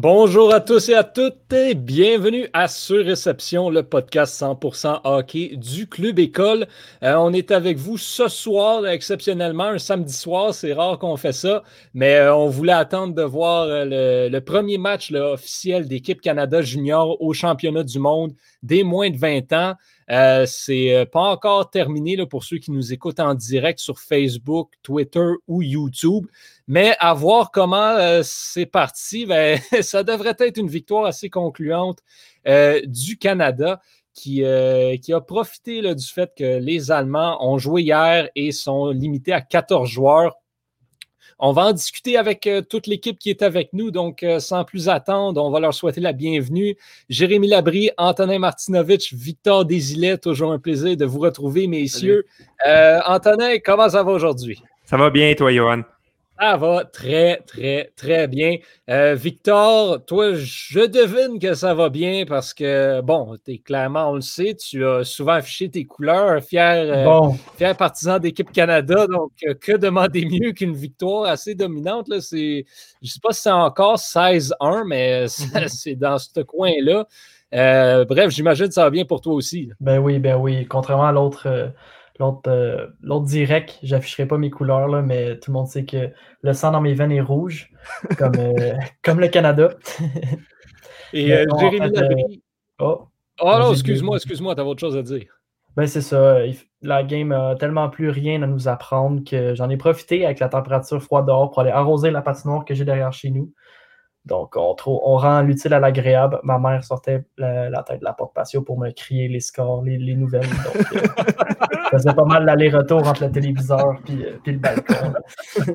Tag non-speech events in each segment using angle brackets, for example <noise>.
Bonjour à tous et à toutes et bienvenue à Sur Réception, le podcast 100% hockey du Club École. Euh, on est avec vous ce soir, exceptionnellement, un samedi soir. C'est rare qu'on fait ça, mais euh, on voulait attendre de voir euh, le, premier match officiel d'équipe Canada Junior au championnat du monde des moins de 20 ans. Euh, c'est pas encore terminé pour ceux qui nous écoutent en direct sur Facebook, Twitter ou YouTube. Mais à voir comment euh, c'est parti, <laughs> ben, ça devrait être une victoire assez concluante euh, du Canada qui, euh, qui a profité du fait que les Allemands ont joué hier et sont limités à 14 joueurs. On va en discuter avec toute l'équipe qui est avec nous. Donc, sans plus attendre, on va leur souhaiter la bienvenue. Jérémy Labry, Antonin Martinovitch, Victor Désilet, toujours un plaisir de vous retrouver, messieurs. Antonin, comment ça va aujourd'hui? Ça va bien, toi, Johan? Ça va très, très, très bien. Euh, Victor, toi, je devine que ça va bien parce que, bon, es clairement, on le sait, tu as souvent affiché tes couleurs, fier, euh, fier partisan d'équipe Canada. Donc, euh, que demander <laughs> mieux qu'une victoire assez dominante? Là, je ne sais pas si c'est encore 16-1, mais <laughs> c'est dans ce coin-là. bref, j'imagine que ça va bien pour toi aussi. Ben oui, ben oui. Contrairement à l'autre euh, l'autre direct, j'afficherai pas mes couleurs, là, mais tout le monde sait que le sang dans mes veines est rouge, comme, euh, <laughs> comme le Canada. <laughs> Et euh, Jérémy Labrie. Oh, oh non, excuse-moi, excuse-moi, t'as autre chose à dire. Ben c'est ça. La game a tellement plus rien à nous apprendre que j'en ai profité avec la température froide dehors pour aller arroser la patinoire que j'ai derrière chez nous. Donc, on, on rend l'utile à l'agréable. Ma mère sortait la, tête de la porte patio pour me crier les scores, les, nouvelles. Donc, euh, <laughs> faisait pas mal l'aller-retour entre le téléviseur et euh, le balcon. <laughs>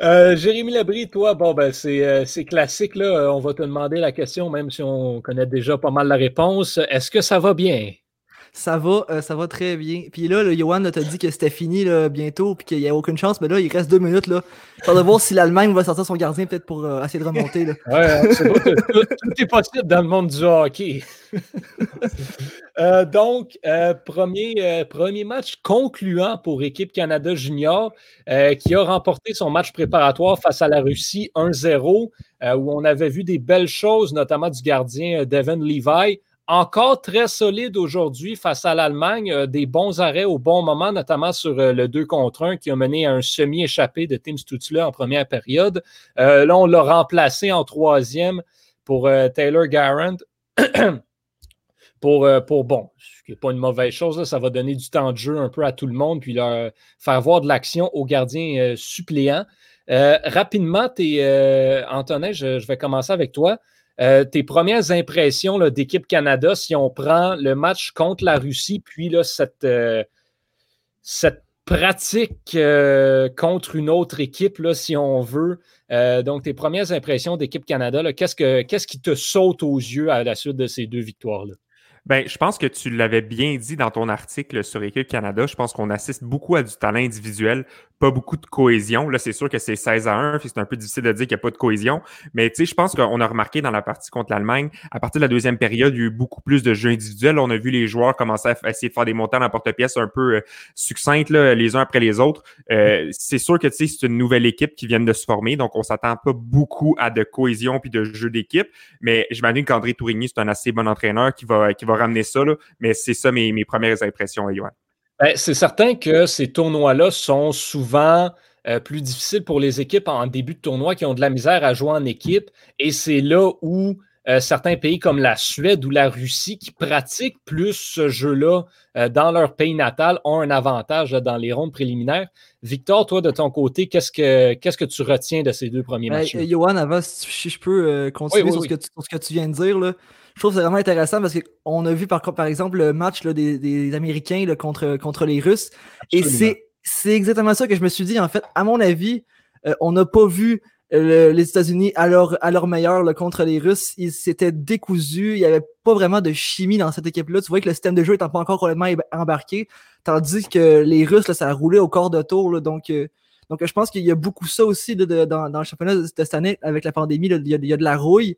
Euh, Jérémy Labrie, toi, bon, ben, c'est classique. Là. On va te demander la question, même si on connaît déjà pas mal la réponse. Est-ce que ça va bien? Ça va, euh, ça va très bien. Puis là, le Johan t'a dit que c'était fini là, bientôt, puis qu'il n'y a aucune chance, mais là, il reste deux minutes. Là. de voir si l'Allemagne va sortir son gardien peut-être pour euh, essayer de remonter. Là. Ouais, c'est tout, est possible dans le monde du hockey. <laughs> Euh, donc, premier, premier match concluant pour équipe Canada Junior, qui a remporté son match préparatoire face à la Russie 1-0, où on avait vu des belles choses, notamment du gardien Devin Levi encore très solide aujourd'hui face à l'Allemagne. Euh, des bons arrêts au bon moment, notamment sur euh, le 2 contre 1 qui a mené à un semi-échappé de Tim Stutzler en première période. Euh, là, on l'a remplacé en troisième pour Taylor Garand. <clears throat> pour, pour, bon, ce qui n'est pas une mauvaise chose, ça va donner du temps de jeu un peu à tout le monde, puis leur faire voir de l'action aux gardiens suppléants. rapidement, Antonin, je, vais commencer avec toi. Euh, tes premières impressions d'équipe Canada, si on prend le match contre la Russie, puis euh, cette pratique euh, contre une autre équipe, si on veut. donc, tes premières impressions d'équipe Canada, qu'est-ce, qu'est-ce qui te saute aux yeux à la suite de ces deux victoires-là? Ben, je pense que tu l'avais bien dit dans ton article sur Équipe Canada. Je pense qu'on assiste beaucoup à du talent individuel, pas beaucoup de cohésion. Là, c'est sûr que c'est 16 à 1, puis c'est un peu difficile de dire qu'il n'y a pas de cohésion. Mais tu sais, je pense qu'on a remarqué dans la partie contre l'Allemagne, à partir de la deuxième période, il y a eu beaucoup plus de jeux individuels. On a vu les joueurs commencer à essayer de faire des montants en porte-pièce un peu euh, succinctes, là, les uns après les autres. Euh, c'est sûr que tu sais, c'est une nouvelle équipe qui vient de se former, donc on s'attend pas beaucoup à de cohésion puis de jeu d'équipe. Mais j'imagine qu'André Tourigny, c'est un assez bon entraîneur qui va, qui va ramener ça. Là. Mais c'est ça mes, mes premières impressions, Yoann. Ben, c'est certain que ces tournois-là sont souvent euh, plus difficiles pour les équipes en début de tournoi qui ont de la misère à jouer en équipe. Et c'est là où euh, certains pays comme la Suède ou la Russie qui pratiquent plus ce jeu-là euh, dans leur pays natal ont un avantage dans les rondes préliminaires. Victor, toi, de ton côté, qu'est-ce que, qu'est-ce que tu retiens de ces deux premiers ben, matchs? Johan, avant, si je peux continuer sur, Ce que tu, sur, Ce que tu, viens de dire, là, je trouve que c'est vraiment intéressant parce qu'on a vu par, par exemple le match des, Américains contre, contre les Russes. Et c'est, exactement ça que je me suis dit. En fait, à mon avis, euh, on n'a pas vu euh, les États-Unis à leur, à leur meilleur contre les Russes. Ils s'étaient décousus. Il n'y avait pas vraiment de chimie dans cette équipe-là. Tu vois que le système de jeu n'était pas encore complètement embarqué. Tandis que les Russes, ça a roulé au corps de tour. donc, euh, Donc, je pense qu'il y a beaucoup ça aussi dans, dans, le championnat de, cette année avec la pandémie. il, y a, de la rouille.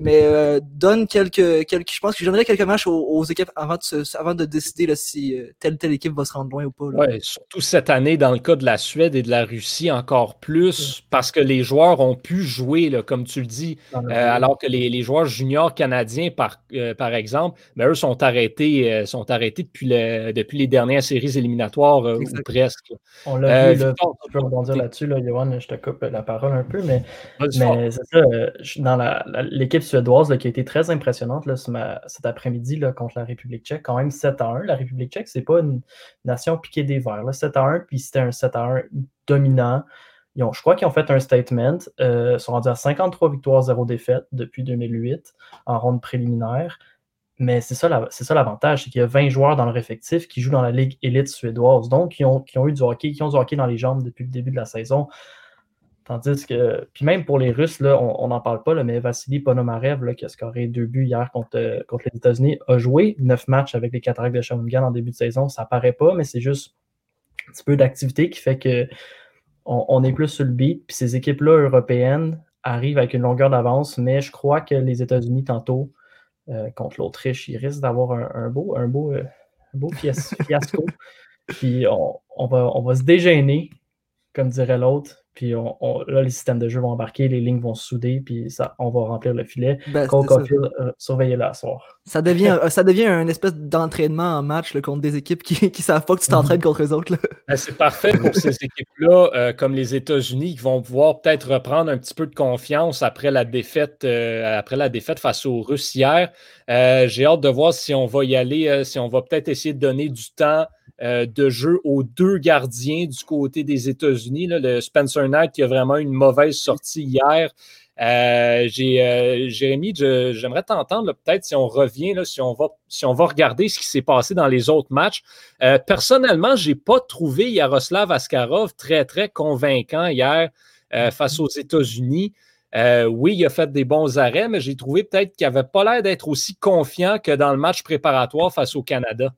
Mais euh, donne quelques, quelques. Je pense que je donnerais quelques matchs aux, équipes avant de, avant de décider si euh, telle ou telle équipe va se rendre loin ou pas. Oui, surtout cette année, dans le cas de la Suède et de la Russie, encore plus, parce que les joueurs ont pu jouer, là, comme tu le dis, euh, alors que les, les, joueurs juniors canadiens, par, par exemple, ben, eux sont arrêtés, sont arrêtés depuis, le, depuis les dernières séries éliminatoires ou presque. On l'a vu, là, tu peux rebondir là-dessus, là, Johan, je te coupe la parole un peu, mais, mais c'est ça, dans l'équipe suédoise qui a été très impressionnante cet après-midi contre la République tchèque. Quand même 7 à 1. La République tchèque, c'est pas une nation piquée des verts. Là. 7 à 1, puis c'était un 7 à 1 dominant. Ils ont, je crois qu'ils ont fait un statement. Euh, ils sont rendus à 53 victoires, 0 défaites depuis 2008 en ronde préliminaire. Mais c'est ça, l'avantage, c'est qu'il y a 20 joueurs dans leur effectif qui jouent dans la Ligue élite suédoise. Donc, qui ont eu du hockey, qui ont du hockey dans les jambes depuis le début de la saison. Tandis que, puis même pour les Russes, là, on n'en parle pas, là, mais Vassili Ponomarev, là, qui a scoré deux buts hier contre, euh, contre les États-Unis, a joué neuf matchs avec les Cataractes de Shawinigan en début de saison. Ça paraît pas, mais c'est juste un petit peu d'activité qui fait que on, est plus sur le beat. Puis ces équipes-là européennes arrivent avec une longueur d'avance, mais je crois que les États-Unis, tantôt, euh, contre l'Autriche, ils risquent d'avoir un, beau, un beau, euh, beau fiasco. <laughs> puis on, on, va, on va se dégêner, comme dirait l'autre puis on, là, les systèmes de jeu vont embarquer, les lignes vont se souder, puis ça, on va remplir le filet. Ben, euh, surveiller la soir. Ça devient, ça devient une espèce d'entraînement en match contre des équipes qui ne savent pas que tu t'entraînes contre eux autres. Ben, c'est parfait pour ces <laughs> équipes-là, euh, comme les États-Unis, qui vont pouvoir peut-être reprendre un petit peu de confiance après la défaite, euh, après la défaite face aux Russes hier. J'ai hâte de voir si on va y aller, si on va peut-être essayer de donner du temps euh, de jeu aux deux gardiens du côté des États-Unis. Le Spencer Knight qui a vraiment une mauvaise sortie hier. Euh, euh, Jérémy, j'aimerais t'entendre peut-être si on revient, là, si, on va, si on va regarder ce qui s'est passé dans les autres matchs. personnellement, je n'ai pas trouvé Yaroslav Askarov très, très convaincant hier face aux États-Unis. oui, il a fait des bons arrêts, mais j'ai trouvé peut-être qu'il n'avait pas l'air d'être aussi confiant que dans le match préparatoire face au Canada.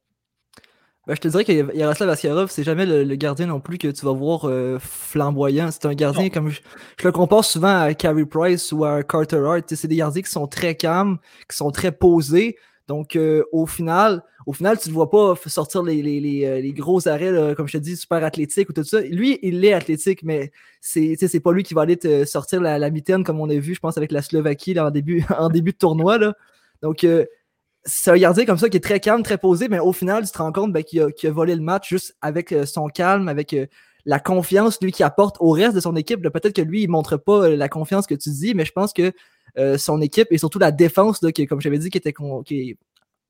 Ben, je te dirais que Yaroslav Askarov, c'est jamais le, gardien non plus que tu vas voir euh, flamboyant. C'est un gardien comme je, le compare souvent à Carey Price ou à Carter Hart. C'est des gardiens qui sont très calmes, qui sont très posés. Donc, euh, au final, au final, tu ne vois pas sortir les, les, euh, gros arrêts, comme je te dis, super athlétiques ou tout ça. Lui, il est athlétique, mais c'est, c'est pas lui qui va aller te sortir la, la mitaine comme on a vu, je pense, avec la Slovaquie en, début, <laughs> en début de tournoi. Là. Donc, c'est un gardien comme ça qui est très calme, très posé, mais au final, tu te rends compte ben, qu'il, a, volé le match juste avec euh, son calme, avec euh, la confiance lui qui apporte au reste de son équipe. Peut-être que lui, il ne montre pas euh, la confiance que tu dis, mais je pense que son équipe et surtout la défense, qui, comme j'avais dit, qui était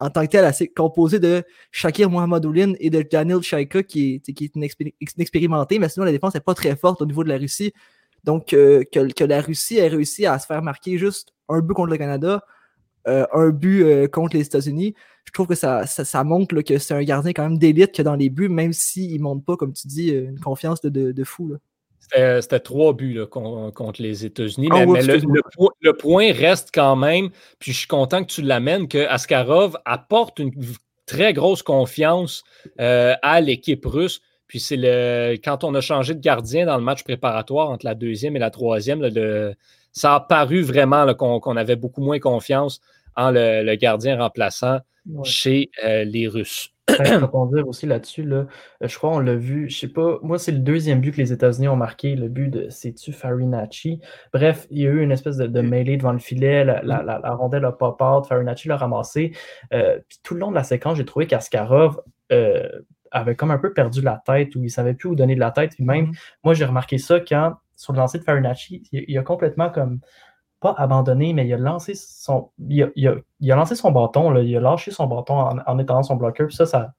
en tant que tel assez composée de Shakir Mohamedoulin et de Daniel Shaika, qui est, qui est inexpérimenté, mais sinon la défense n'est pas très forte au niveau de la Russie. Donc, que, que, la Russie ait réussi à se faire marquer juste un but contre le Canada, euh, un but euh, contre les États-Unis, je trouve que ça, ça, montre que c'est un gardien quand même d'élite que dans les buts, même s'il ne montre pas, comme tu dis, euh, une confiance de, fou. C'était trois buts contre les États-Unis. Ah mais, le, point reste quand même, puis je suis content que tu l'amènes, que Askarov apporte une très grosse confiance à l'équipe russe. Puis c'est le quand on a changé de gardien dans le match préparatoire entre la deuxième et la troisième, ça a paru vraiment qu'on avait beaucoup moins confiance le, gardien remplaçant chez euh, les Russes. <coughs> Je dire aussi là-dessus, là, euh, je crois on l'a vu, je sais pas, moi c'est le deuxième but que les États-Unis ont marqué, le but de c'est-tu Farinacci. Bref, il y a eu une espèce de, mêlée devant le filet, la, la, rondelle a pop out, Farinacci l'a ramassé. Euh, puis tout le long de la séquence, j'ai trouvé qu'Askarov avait comme un peu perdu la tête ou il savait plus où donner de la tête. Puis même, mm-hmm. moi j'ai remarqué ça quand sur le lancer de Farinacci, il a complètement comme pas abandonné, mais il a lancé son, il lancé son bâton, il a lâché son bâton en, en étendant son bloqueur. Puis ça, ça,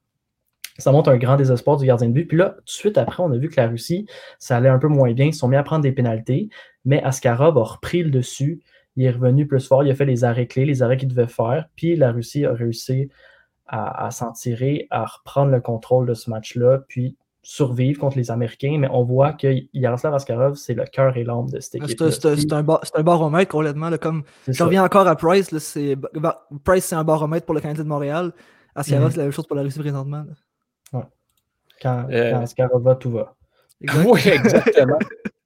ça montre un grand désespoir du gardien de but. Puis là, tout de suite après, on a vu que la Russie, ça allait un peu moins bien. Ils sont mis à prendre des pénalités, mais Askarov a repris le dessus. Il est revenu plus fort. Il a fait les arrêts clés, les arrêts qu'il devait faire. Puis la Russie a réussi à, à s'en tirer, à reprendre le contrôle de ce match-là. Puis survivre contre les Américains, mais on voit que Yaroslav Askarov, c'est le cœur et l'âme de cette équipe. C'est un, un, baromètre complètement. comme, je reviens encore à Price. Price, c'est un baromètre pour le Canadien de Montréal. Askarov, mhm. c'est la même chose pour la Russie présentement. Ouais. Quand, euh, Askarov va, tout va. <laughs> Oui, exactement.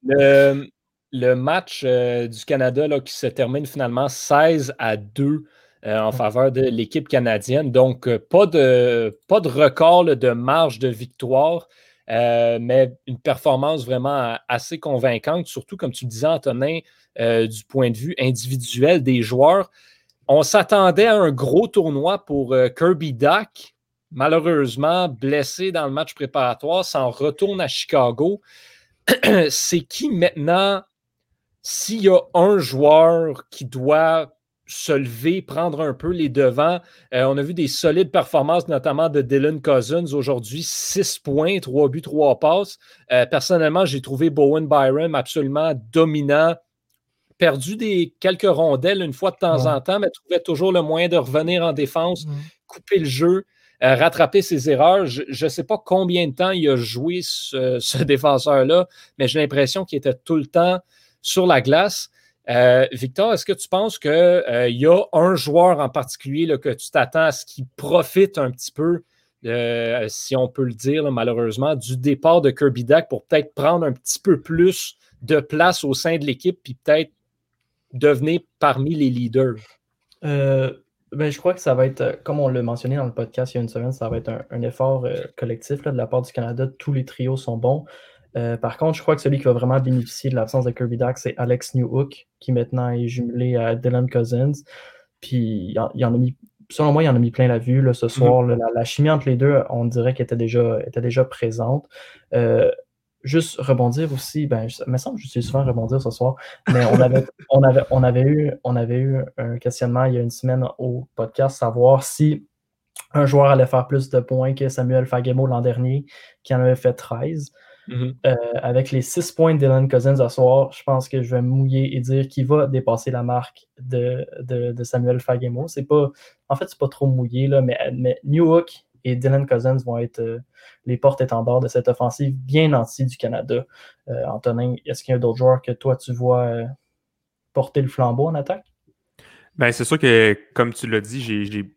le, match du Canada là, qui se termine finalement 16 à 2 en faveur de l'équipe canadienne. Donc, pas, de, pas de record de marge de victoire. Euh, mais une performance vraiment assez convaincante, surtout comme tu le disais, Antonin, euh, du point de vue individuel des joueurs. On s'attendait à un gros tournoi pour euh, Kirby Duck. Malheureusement, blessé dans le match préparatoire, s'en retourne à Chicago. <clears throat> C'est qui maintenant, s'il y a un joueur qui doit se lever, prendre un peu les devants. Euh, on a vu des solides performances, notamment de Dylan Cousins aujourd'hui, 6 points, 3 buts, 3 passes. Euh, personnellement, j'ai trouvé Bowen Byron absolument dominant. Perdu des quelques rondelles une fois de temps en temps, mais trouvait toujours le moyen de revenir en défense, couper le jeu, euh, rattraper ses erreurs. Je ne sais pas combien de temps il a joué ce, <laughs> ce défenseur-là, mais j'ai l'impression qu'il était tout le temps sur la glace. Euh, Victor, est-ce que tu penses qu'il euh, y a un joueur en particulier que tu t'attends à ce qu'il profite un petit peu, euh, si on peut le dire malheureusement, du départ de Kirby Duck pour peut-être prendre un petit peu plus de place au sein de l'équipe puis peut-être devenir parmi les leaders? Ben, je crois que ça va être, comme on l'a mentionné dans le podcast il y a une semaine, ça va être un, effort collectif de la part du Canada. Tous les trios sont bons. Euh, par contre, je crois que celui qui va vraiment bénéficier de l'absence de Kirby Duck, c'est Alex Newhook, qui maintenant est jumelé à Dylan Cousins. Puis, il, en a mis, selon moi, il en a mis plein la vue ce mhm. soir. la, chimie entre les deux, on dirait qu'elle était déjà, était déjà présente. Euh, juste rebondir aussi, ben, il me semble que je suis souvent rebondir ce soir, mais on avait, <laughs> on avait, on avait, eu, on avait eu un questionnement il y a une semaine au podcast, savoir si un joueur allait faire plus de points que Samuel Fagemo l'an dernier, qui en avait fait 13. Mm-hmm. Euh, avec les 6 points d'Elan Cousins ce soir, je pense que je vais mouiller et dire qu'il va dépasser la marque de, de, Samuel Fagemo. C'est pas, en fait, c'est pas trop mouillé, là, mais, mais Newhook et Dylan Cousins vont être euh, les portes-étendards de cette offensive bien nantie du Canada. Euh, Antonin, est-ce qu'il y a d'autres joueurs que toi tu vois porter le flambeau en attaque? Ben, c'est sûr que, comme tu l'as dit,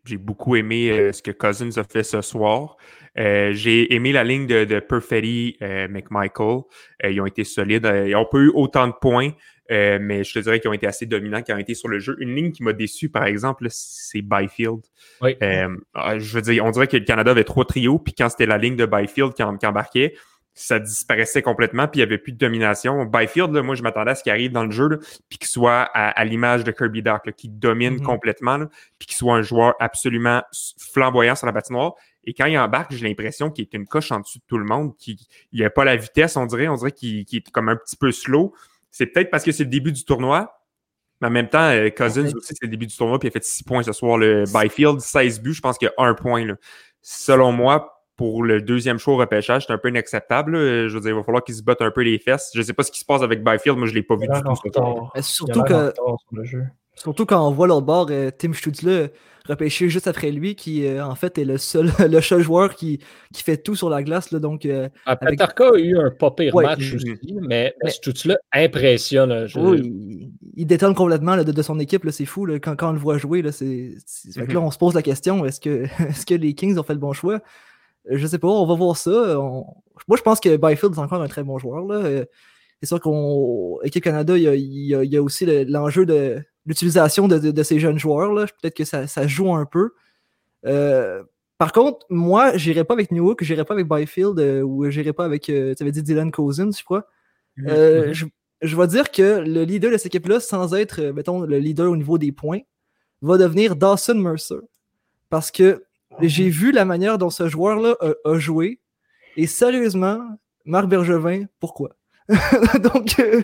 j'ai beaucoup aimé ce que Cousins a fait ce soir. Euh, j'ai aimé la ligne de, de Perfetti, euh, McMichael. Euh, ils ont été solides. ils n'ont pas eu autant de points, mais je te dirais qu'ils ont été assez dominants, qu'ils ont été sur le jeu. Une ligne qui m'a déçu, par exemple, c'est Byfield. Ah, je veux dire, on dirait que le Canada avait trois trios, puis quand c'était la ligne de Byfield qui, embarquait, ça disparaissait complètement, puis il n'y avait plus de domination. Byfield, moi, je m'attendais à ce qu'il arrive dans le jeu, puis qu'il soit à, l'image de Kirby Dock, qui domine mm-hmm. complètement, puis qu'il soit un joueur absolument flamboyant sur la patinoire. Et quand il embarque, j'ai l'impression qu'il est une coche en dessous de tout le monde, qu'il n'a pas la vitesse, on dirait. On dirait qu'il est comme un petit peu slow. C'est peut-être parce que c'est le début du tournoi. Mais en même temps, euh, Cousins aussi, c'est le début du tournoi, puis il a fait 6 points ce soir. Le Byfield, 16 buts, je pense qu'il y a un point. Selon moi, pour le deuxième show au repêchage, c'est un peu inacceptable. Je veux dire, il va falloir qu'il se batte un peu les fesses. Je ne sais pas ce qui se passe avec Byfield, moi je ne l'ai pas vu du tout. Surtout que, surtout quand on voit l'autre bord, euh, Tim Stutzle repêché juste après lui, qui euh, en fait est le seul, <laughs> le seul joueur qui, qui fait tout sur la glace. Là, donc, euh, ah, a eu un pas pire match aussi, mais, mais impressionne. Oui, il, détonne complètement de, son équipe, c'est fou. quand, quand, on le voit jouer, là, mhm. on se pose la question est-ce que, <laughs> est-ce que les Kings ont fait le bon choix? Je sais pas, on va voir ça. Moi, je pense que Byfield est encore un très bon joueur. Là. C'est sûr qu'au Équipe Canada, il y a, il y a aussi l'enjeu de l'utilisation de, ces jeunes joueurs. Peut-être que ça, joue un peu. Euh, par contre, moi, j'irai pas avec Newhook, j'irai pas avec Byfield euh, ou j'irai pas avec, euh, tu avais dit Dylan Cousins, je crois. Mm-hmm. je, je vais dire que le leader de cette équipe-là, sans être, mettons, le leader au niveau des points, va devenir Dawson Mercer. Parce que j'ai vu la manière dont ce joueur-là a, joué. Et sérieusement, Marc Bergevin, pourquoi? <laughs> Donc, euh,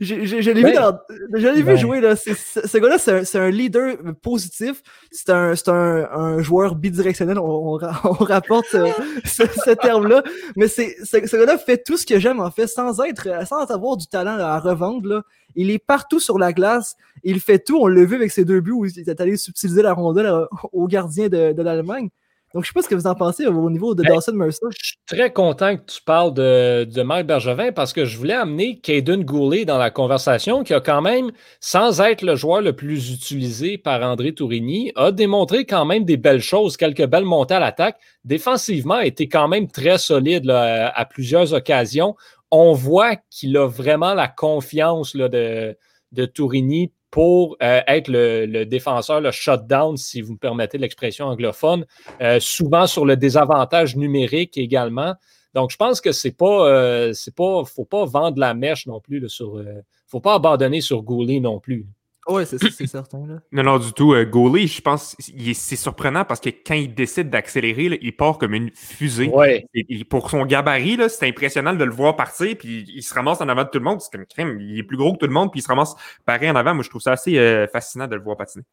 je, l'ai vu, vu jouer. Là. ce gars-là, c'est un, leader positif. C'est un, un, joueur bidirectionnel. On, <laughs> rapporte euh, <laughs> ce, terme-là. Mais c'est, ce gars-là fait tout ce que j'aime, en fait, sans être, sans avoir du talent à revendre. Là. Il est partout sur la glace. Il fait tout. On l'a vu avec ses deux buts où il est allé subtiliser la rondelle euh, au gardien de, de l'Allemagne. Donc, je ne sais pas ce que vous en pensez au niveau de ben, Dawson Mercer. Je suis très content que tu parles de, de Marc Bergevin parce que je voulais amener Caden Goulet dans la conversation, qui a quand même, sans être le joueur le plus utilisé par André Tourigny, a démontré quand même des belles choses, quelques belles montées à l'attaque. Défensivement, a été quand même très solide à plusieurs occasions. on voit qu'il a vraiment la confiance là, de, de Tourini pour euh, être le, défenseur, le shutdown, si vous me permettez l'expression anglophone, euh, souvent sur le désavantage numérique également. Donc, je pense que c'est pas, euh, c'est pas, faut pas vendre la mèche non plus là, sur, faut pas abandonner sur Gouli non plus. Oui, c'est certain. Là. Non, non, du tout. Euh, je pense, c'est surprenant parce que quand il décide d'accélérer, il part comme une fusée. Ouais. Et, pour son gabarit, c'est impressionnant de le voir partir, puis il se ramasse en avant de tout le monde. C'est comme crème, il est plus gros que tout le monde, puis il se ramasse pareil en avant. Moi, je trouve ça assez euh, fascinant de le voir patiner.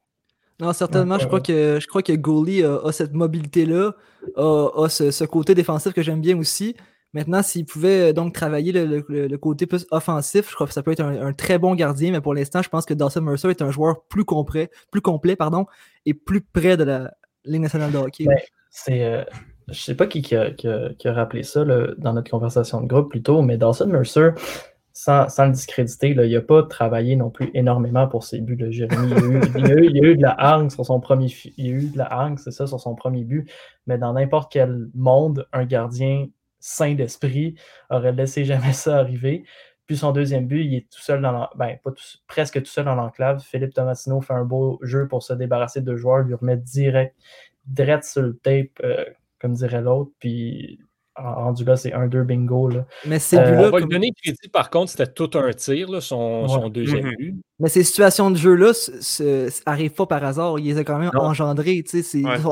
Non, certainement, je crois que je crois que Goalie a, cette mobilité-là, a, ce, côté défensif que j'aime bien aussi. Maintenant, s'il pouvait euh, donc travailler le, côté plus offensif, je crois que ça peut être un, très bon gardien, mais pour l'instant, je pense que Dawson Mercer est un joueur plus complet, plus complet pardon, et plus près de la Ligue nationale de hockey. Ben, c'est, euh, je sais pas qui, a, rappelé ça dans notre conversation de groupe plus tôt, mais Dawson Mercer, sans, le discréditer, il n'a pas travaillé non plus énormément pour ses buts, de Jérémy. Il, a eu, eu, de la hargne sur son premier il a eu de la c'est ça, sur son premier but. Mais dans n'importe quel monde, un gardien sain d'esprit aurait laissé jamais ça arriver. Puis son deuxième but, il est tout seul dans ben, pas presque tout seul dans l'enclave. Philippe Tomasino fait un beau jeu pour se débarrasser de joueurs, lui remettre direct, direct sur le tape, euh, comme dirait l'autre. Puis rendu là, c'est un 2 bingo. Là. Mais c'est euh, On va lui donner crédit, par contre, c'était tout un tir, là, son, deuxième mhm. but. Mais ces situations de jeu-là n'arrivent pas par hasard. Il les a quand même engendrés.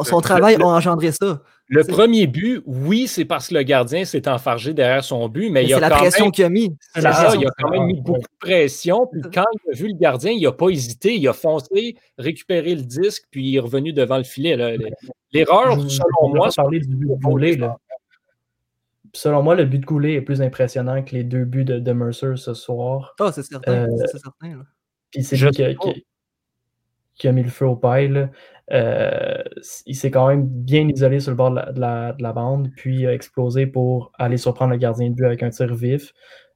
son, travail a engendré ça. Le premier but, oui, c'est parce que le gardien s'est enfargé derrière son but, mais, il y a la pression qu'il a mis. il a quand même mis beaucoup de pression. Puis quand il a vu le gardien, il n'a pas hésité. Il a foncé, récupéré le disque, puis il est revenu devant le filet. L'erreur, selon moi, parler du but volé, là selon moi, le but de Goulet est plus impressionnant que les deux buts de, Mercer ce soir. Ah, c'est certain. Euh, certain Puis c'est lui qui a, mis le feu au paille. Euh, il s'est quand même bien isolé sur le bord de la, bande, puis a explosé pour aller surprendre le gardien de but avec un tir vif.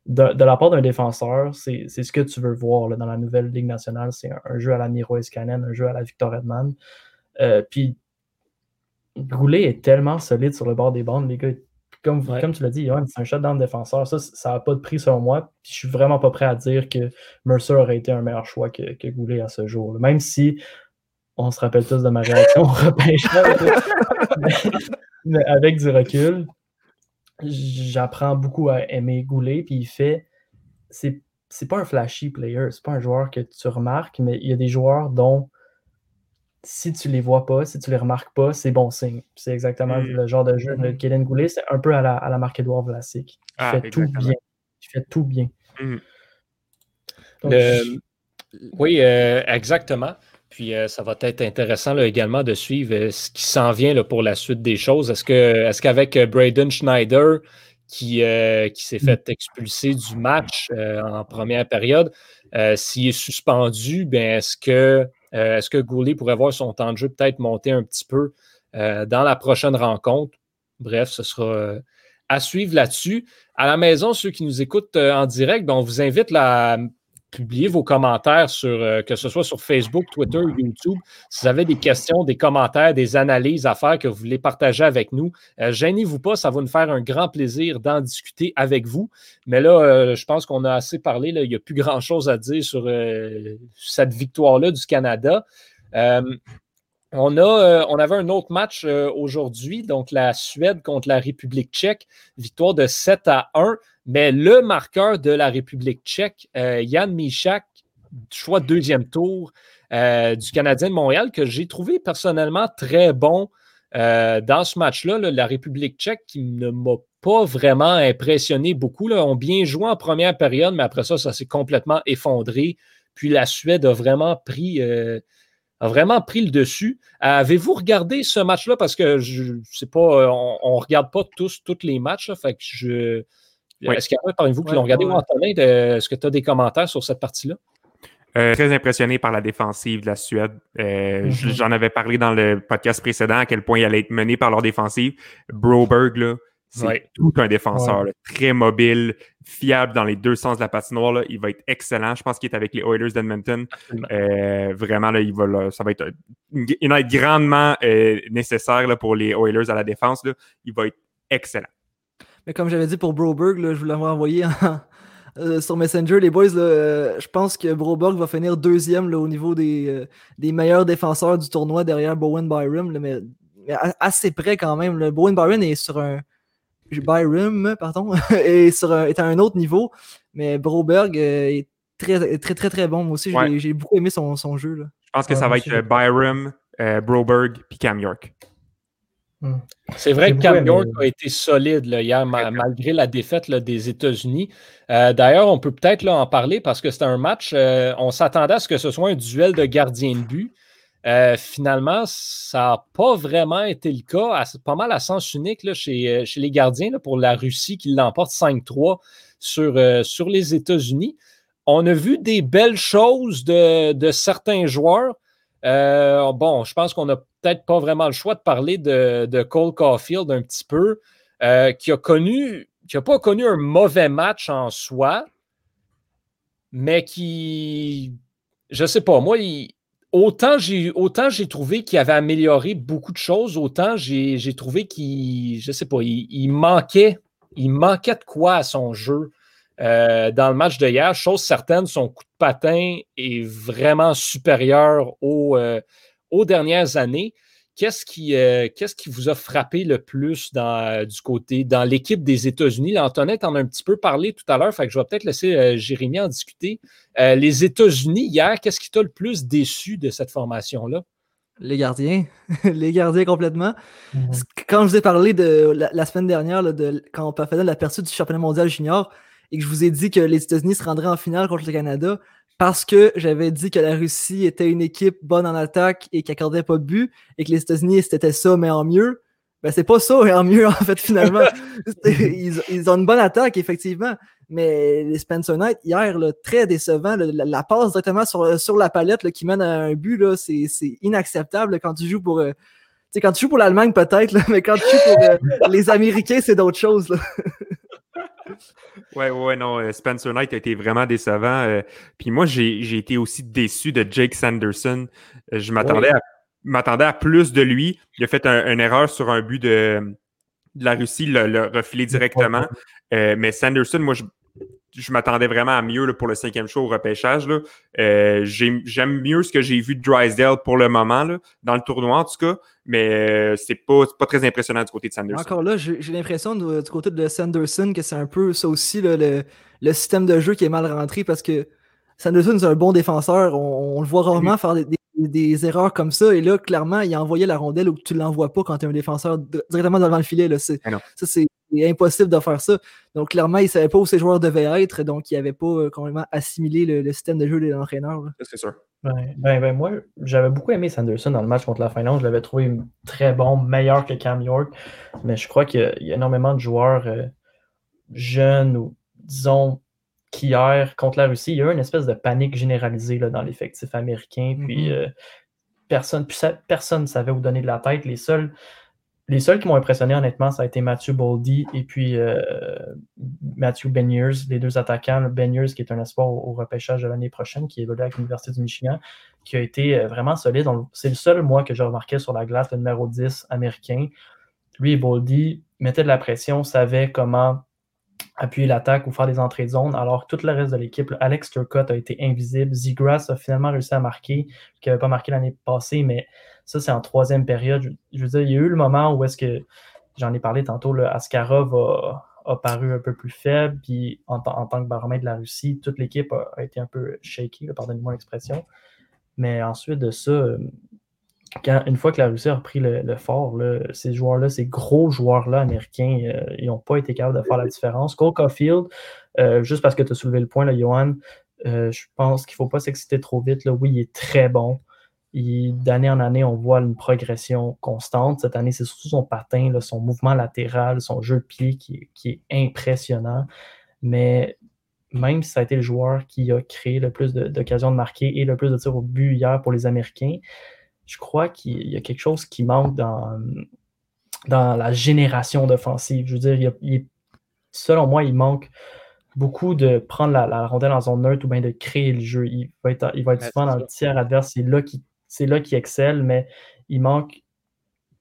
De, la part d'un défenseur, c'est ce que tu veux voir dans la nouvelle Ligue nationale. C'est un, jeu à la Miro Escanen, un jeu à la Victor Edman. Euh, puis Goulet est tellement solide sur le bord des bandes, les gars comme, comme tu l'as dit, c'est un shutdown défenseur. Ça, ça n'a pas de prix selon moi. Puis je suis vraiment pas prêt à dire que Mercer aurait été un meilleur choix que, que Goulet à ce jour. Même si on se rappelle tous de ma réaction au <laughs> mais, avec du recul, j'apprends beaucoup à aimer Goulet. Puis il fait. C'est, c'est pas un flashy player, c'est pas un joueur que tu remarques, mais il y a des joueurs dont si tu les vois pas, si tu les remarques pas, c'est bon signe. C'est exactement mm. le genre de jeu de mm. Kélen Goulet. C'est un peu à la, à la marque Edouard Vlasic. Il ah, fait tout bien. Il fait tout bien. Mm. Oui, euh, exactement. Puis euh, ça va être intéressant là, également de suivre euh, ce qui s'en vient là, pour la suite des choses. Est-ce que est-ce qu'avec Braden Schneider, qui, qui s'est fait expulser du match en première période, s'il est suspendu, ben est-ce que euh, est-ce que Goulet pourrait voir son temps de jeu peut-être monter un petit peu euh, dans la prochaine rencontre? Bref, ce sera euh, à suivre là-dessus. À la maison, ceux qui nous écoutent en direct, ben, on vous invite à publier vos commentaires sur que ce soit sur Facebook, Twitter, YouTube. Si vous avez des questions, des commentaires, des analyses à faire que vous voulez partager avec nous, gênez-vous pas, ça va nous faire un grand plaisir d'en discuter avec vous. Mais là, je pense qu'on a assez parlé. Il n'y a plus grand-chose à dire sur cette victoire-là du Canada. On, a, euh, on avait un autre match euh, aujourd'hui, donc la Suède contre la République tchèque, victoire de 7 à 1. Mais le marqueur de la République tchèque, euh, Yann Michak, choix deuxième tour du Canadien de Montréal, que j'ai trouvé personnellement très bon dans ce match-là. la République tchèque qui ne m'a pas vraiment impressionné beaucoup. Là, ont bien joué en première période, mais après ça, ça s'est complètement effondré. Puis la Suède a vraiment pris le dessus. Avez-vous regardé ce match-là? Parce que je sais pas, euh, on ne regarde pas tous, les matchs. je. Est-ce qu'il y en a parmi vous qui l'ont regardé? Antonin, est-ce que tu as des commentaires sur cette partie-là? Euh, très impressionné par la défensive de la Suède. Euh, mm-hmm. J'en avais parlé dans le podcast précédent à quel point il allait être mené par leur défensive. Broberg, là, c'est tout un défenseur, très mobile, fiable dans les deux sens de la patinoire. Il va être excellent. Je pense qu'il est avec les Oilers d'Edmonton. Euh, vraiment, là, il va, ça va être, il va être grandement euh, nécessaire là, pour les Oilers à la défense. Il va être excellent. Mais comme j'avais dit pour Broberg, je vous l'avais envoyé <laughs> euh, sur Messenger, les boys, euh, je pense que Broberg va finir deuxième au niveau des, des, meilleurs défenseurs du tournoi derrière Bowen Byron, mais, assez près quand même. Le Bowen Byron est sur un. Pardon, <laughs> est, sur est à un autre niveau, mais Broberg est très, très, très, très bon. Moi aussi, j'ai beaucoup aimé son, son jeu. Là. Je pense que ça va être Byron, Broberg puis Cam York. Hmm. C'est vrai que Cam York a été solide hier, malgré la défaite des États-Unis. Euh, d'ailleurs, on peut peut-être en parler parce que c'était un match, euh, on s'attendait à ce que ce soit un duel de gardien de but. Euh, finalement, ça n'a pas vraiment été le cas. pas mal à sens unique chez, chez, les gardiens pour la Russie qui l'emporte 5-3 sur, sur les États-Unis. On a vu des belles choses de, de certains joueurs. Bon, je pense qu'on a peut-être pas vraiment le choix de parler de, Cole Caulfield un petit peu, euh, qui a connu, qui n'a pas connu un mauvais match en soi, mais qui, je sais pas, moi, autant j'ai autant j'ai trouvé qu'il avait amélioré beaucoup de choses, autant j'ai trouvé qu'il, je sais pas, il, manquait, il manquait de quoi à son jeu. Euh, dans le match de hier, chose certaine, son coup de patin est vraiment supérieur au, euh, aux dernières années. Qu'est-ce qui, euh, qu'est-ce qui vous a frappé le plus dans, euh, du côté, dans l'équipe des États-Unis? Antoinette en a un petit peu parlé tout à l'heure, fait que je vais peut-être laisser euh, Jérémy en discuter. les États-Unis, hier, qu'est-ce qui t'a le plus déçu de cette formation-là? Les gardiens. <laughs> les gardiens complètement. Quand je vous ai parlé de la, semaine dernière, de, quand on faisait la perçue du championnat mondial junior, et que je vous ai dit que les États-Unis se rendraient en finale contre le Canada, parce que j'avais dit que la Russie était une équipe bonne en attaque et qui accordait pas de but, et que les États-Unis c'était ça, mais en mieux. Ben, c'est pas ça, mais en mieux, <laughs> en fait, finalement. <laughs> ils, ont une bonne attaque, effectivement. Mais les Spencer Knight, hier, très décevant. la, passe directement sur, sur la palette qui mène à un but, c'est inacceptable quand tu joues pour. Euh, quand tu joues pour l'Allemagne, peut-être, mais quand tu joues pour euh, les Américains, c'est d'autres choses. <laughs> Ouais, ouais, non. Euh, Spencer Knight a été vraiment décevant. Euh, puis moi, j'ai été aussi déçu de Jake Sanderson. Euh, je m'attendais à, m'attendais à plus de lui. Il a fait une erreur sur un but de, la Russie, le, refilé directement. mais Sanderson, moi, je, je m'attendais vraiment à mieux pour le cinquième show au repêchage. Euh, j'aime mieux ce que j'ai vu de Drysdale pour le moment, là, dans le tournoi en tout cas, mais euh, c'est pas, pas très impressionnant du côté de Sanderson. Encore là, j'ai l'impression du côté de Sanderson que c'est un peu ça aussi, le, système de jeu qui est mal rentré parce que Sanderson est un bon défenseur. On, le voit rarement faire des, erreurs comme ça. Et là, clairement, il a envoyé la rondelle où tu ne l'envoies pas quand tu es un défenseur directement devant le filet. Là. Ça, c'est c'est impossible de faire ça. Donc, clairement, il ne savait pas où ses joueurs devaient être, donc il n'avait pas euh, complètement assimilé le, système de jeu de l'entraîneur. C'est sûr. Ben, ben, moi, j'avais beaucoup aimé Sanderson dans le match contre la Finlande. Je l'avais trouvé très bon, meilleur que Cam York. Mais je crois qu'il y, a énormément de joueurs euh, jeunes ou, disons, qu'hier, contre la Russie, il y a eu une espèce de panique généralisée là, dans l'effectif américain. Puis, mm-hmm. euh, personne personne ne savait où donner de la tête. Les seuls les seuls qui m'ont impressionné, honnêtement, ça a été Matthew Boldy et puis euh, Matthew Beniers, les deux attaquants. Beniers, qui est un espoir au, repêchage de l'année prochaine, qui est évolué avec l'Université du Michigan, qui a été euh, vraiment solide. C'est le seul, moi, que j'ai remarqué sur la glace, le numéro 10 américain. Lui et Boldy mettaient de la pression, savaient comment appuyer l'attaque ou faire des entrées de zone, alors tout le reste de l'équipe, Alex Turcotte a été invisible. Zigrass a finalement réussi à marquer, qui n'avait pas marqué l'année passée, mais ça, c'est en troisième période. Je, veux dire, il y a eu le moment où est-ce que, j'en ai parlé tantôt, le Askarov a, paru un peu plus faible, puis en, tant que baromètre de la Russie, toute l'équipe a, été un peu shaky, pardonnez-moi l'expression. Mais ensuite de ça, une fois que la Russie a repris le, fort, ces joueurs-là, ces gros joueurs-là américains, euh, ils n'ont pas été capables de faire la différence. Cole Caulfield, euh, juste parce que tu as soulevé le point, Johan, euh, je pense qu'il ne faut pas s'exciter trop vite. Là. Oui, il est très bon. D'année en année, on voit une progression constante. Cette année, c'est surtout son patin, son mouvement latéral, son jeu de pied qui, est impressionnant. Mais même si ça a été le joueur qui a créé le plus d'occasions de, marquer et le plus de tirs au but hier pour les Américains, je crois qu'il y a quelque chose qui manque dans, dans la génération d'offensive. Je veux dire, selon moi, il manque beaucoup de prendre la, rondelle en zone neutre ou bien de créer le jeu. Il va être, il va être souvent dans le tiers adverse. C'est là qu'il excelle, mais il manque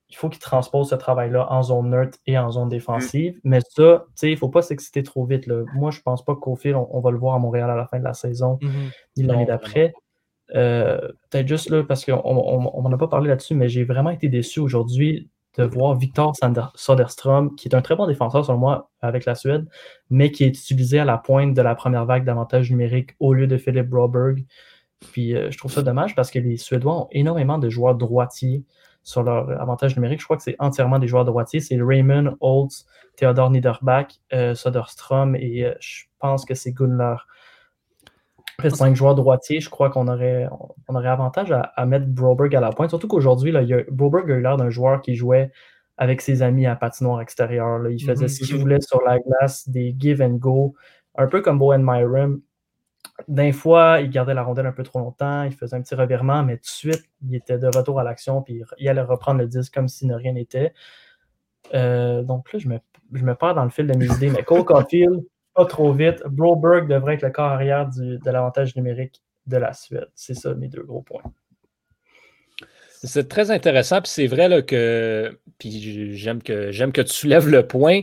il faut qu'il transpose ce travail-là en zone neutre et en zone défensive. Mm. Mais ça, il ne faut pas s'exciter trop vite. Moi, je ne pense pas qu'au fil, on, va le voir à Montréal à la fin de la saison, mm-hmm. ni l'année d'après. Euh, peut-être juste là, parce qu'on n'en a pas parlé là-dessus, mais j'ai vraiment été déçu aujourd'hui de voir Victor Soderstrom, qui est un très bon défenseur selon moi avec la Suède, mais qui est utilisé à la pointe de la première vague d'avantage numérique au lieu de Philippe Broberg. Puis euh, je trouve ça dommage parce que les Suédois ont énormément de joueurs droitiers sur leur avantage numérique. Je crois que c'est entièrement des joueurs droitiers. C'est Raymond, Holtz, Theodore Niederbach, euh, Soderstrom et je pense que c'est Gunnar. Après cinq joueurs droitiers, je crois qu'on aurait, on aurait avantage à, mettre Broberg à la pointe. Surtout qu'aujourd'hui, Broberg a eu l'air d'un joueur qui jouait avec ses amis à patinoire extérieur. Il faisait ce qu'il voulait sur la glace, des give and go, un peu comme Bowen Myram. D'un fois, il gardait la rondelle un peu trop longtemps, il faisait un petit revirement, mais tout de suite, il était de retour à l'action, puis il allait reprendre le disque comme si ne rien n'était. Euh, donc là, je me, je me perds dans le fil de mes idées, mais Cole Caulfield, pas trop vite. Broberg devrait être le corps arrière de l'avantage numérique de la Suède. C'est ça mes deux gros points. C'est très intéressant, puis c'est vrai que puis j'aime que j'aime que tu soulèves le point.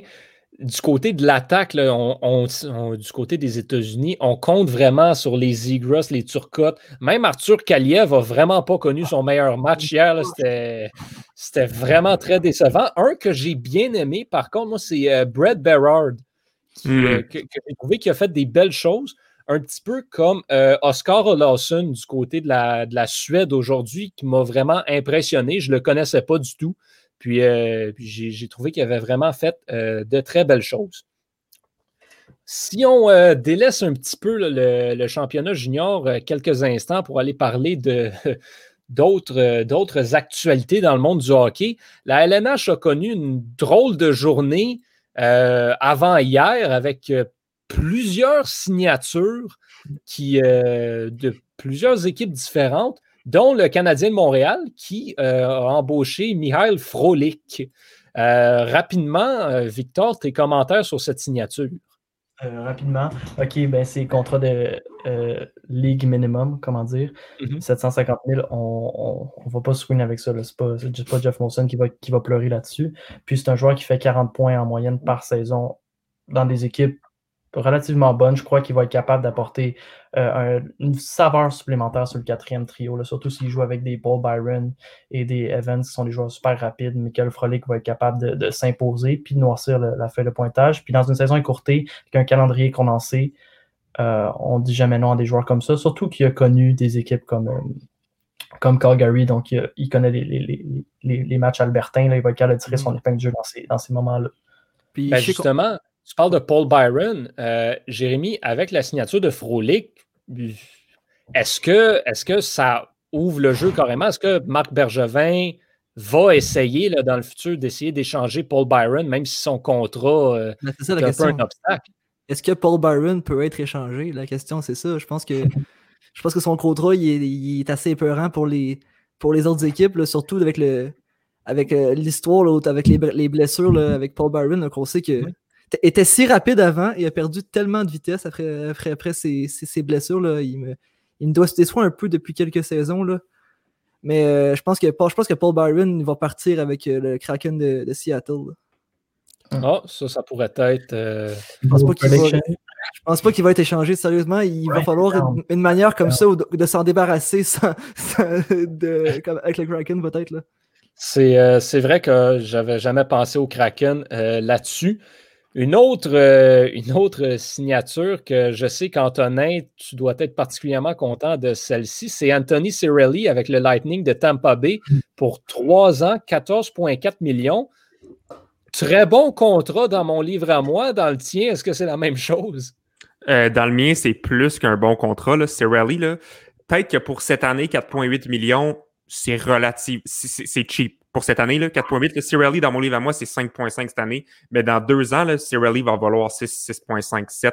Du côté de l'attaque, du côté des États-Unis, on compte vraiment sur les Zigras, les Turcottes. Même Arthur Kaliev n'a vraiment pas connu son meilleur match hier. C'était vraiment très décevant. Un que j'ai bien aimé, par contre, moi, c'est euh, Brett Berard. Hmm. Euh, que, j'ai trouvé qu'il a fait des belles choses, un petit peu comme euh, Oscar Olausson du côté de la, de la Suède aujourd'hui, qui m'a vraiment impressionné. Je ne le connaissais pas du tout. Puis, euh, j'ai trouvé qu'il avait vraiment fait de très belles choses. Si on délaisse un petit peu le, championnat junior quelques instants pour aller parler de, <laughs> d'autres actualités dans le monde du hockey, la LNH a connu une drôle de journée euh, avant hier avec euh, plusieurs signatures euh, de plusieurs équipes différentes, dont le Canadien de Montréal qui a embauché Mihail Frolik. rapidement, Victor, tes commentaires sur cette signature? Rapidement, OK, ben c'est contrat de Ligue minimum, comment dire. 750 mm-hmm. 000, on ne va pas swing avec ça. Ce n'est pas, Jeff Molson qui va, qui va pleurer là-dessus. Puis c'est un joueur qui fait 40 points en moyenne par saison dans des équipes relativement bonne. Je crois qu'il va être capable d'apporter euh, une saveur supplémentaire sur le quatrième trio, surtout s'il joue avec des Paul Byron et des Evans qui sont des joueurs super rapides. Michael Frolic va être capable de, s'imposer puis de noircir la feuille de pointage. Puis dans une saison écourtée, avec un calendrier condensé, euh, on ne dit jamais non à des joueurs comme ça, surtout qu'il a connu des équipes comme, euh, comme Calgary, donc il, connaît les, matchs albertains, là, il va être capable de tirer son mm. épingle de jeu dans ces, dans ces moments-là. Puis ben, justement, tu parles de Paul Byron. Euh, Jérémy, avec la signature de Frolic, est-ce que, est que ça ouvre le jeu carrément? Est-ce que Marc Bergevin va essayer là, dans le futur d'essayer d'échanger Paul Byron, même si son contrat euh, ben, est, un peu un obstacle? Est-ce que Paul Byron peut être échangé? La question, c'est ça. Je pense que, je pense que son contrat il est, assez épeurant pour les, pour les autres équipes, surtout avec le avec euh, l'histoire, avec les, les blessures avec Paul Byron. Donc on sait que était si rapide avant et a perdu tellement de vitesse après, après, après ses, blessures. Là. Il, me, il doit se déçoit un peu depuis quelques saisons. Là. Mais euh, je, pense que, je pense que Paul Byron va partir avec euh, le Kraken de, Seattle. Ah, ça, ça pourrait être. Euh, je pense pas qu'il va, pense pas qu'il va être échangé sérieusement. Il va falloir une, manière comme ça de, s'en débarrasser <laughs> avec le Kraken, peut-être. C'est vrai que j'avais jamais pensé au Kraken là-dessus. Une autre, euh, une autre signature que je sais qu'Antonin, tu dois être particulièrement content de celle-ci, c'est Anthony Cirelli avec le Lightning de Tampa Bay pour trois ans, 14,4 millions. Très bon contrat dans mon livre à moi. Dans le tien, est-ce que c'est la même chose? Euh, dans le mien, c'est plus qu'un bon contrat. Là. Cirelli, peut-être que pour cette année, 4,8 millions, c'est relatif, c'est cheap pour cette année, 4.8. Le Cirelli, dans mon livre à moi, c'est 5.5 cette année. Mais dans deux ans, le Cirelli va valoir 6.57.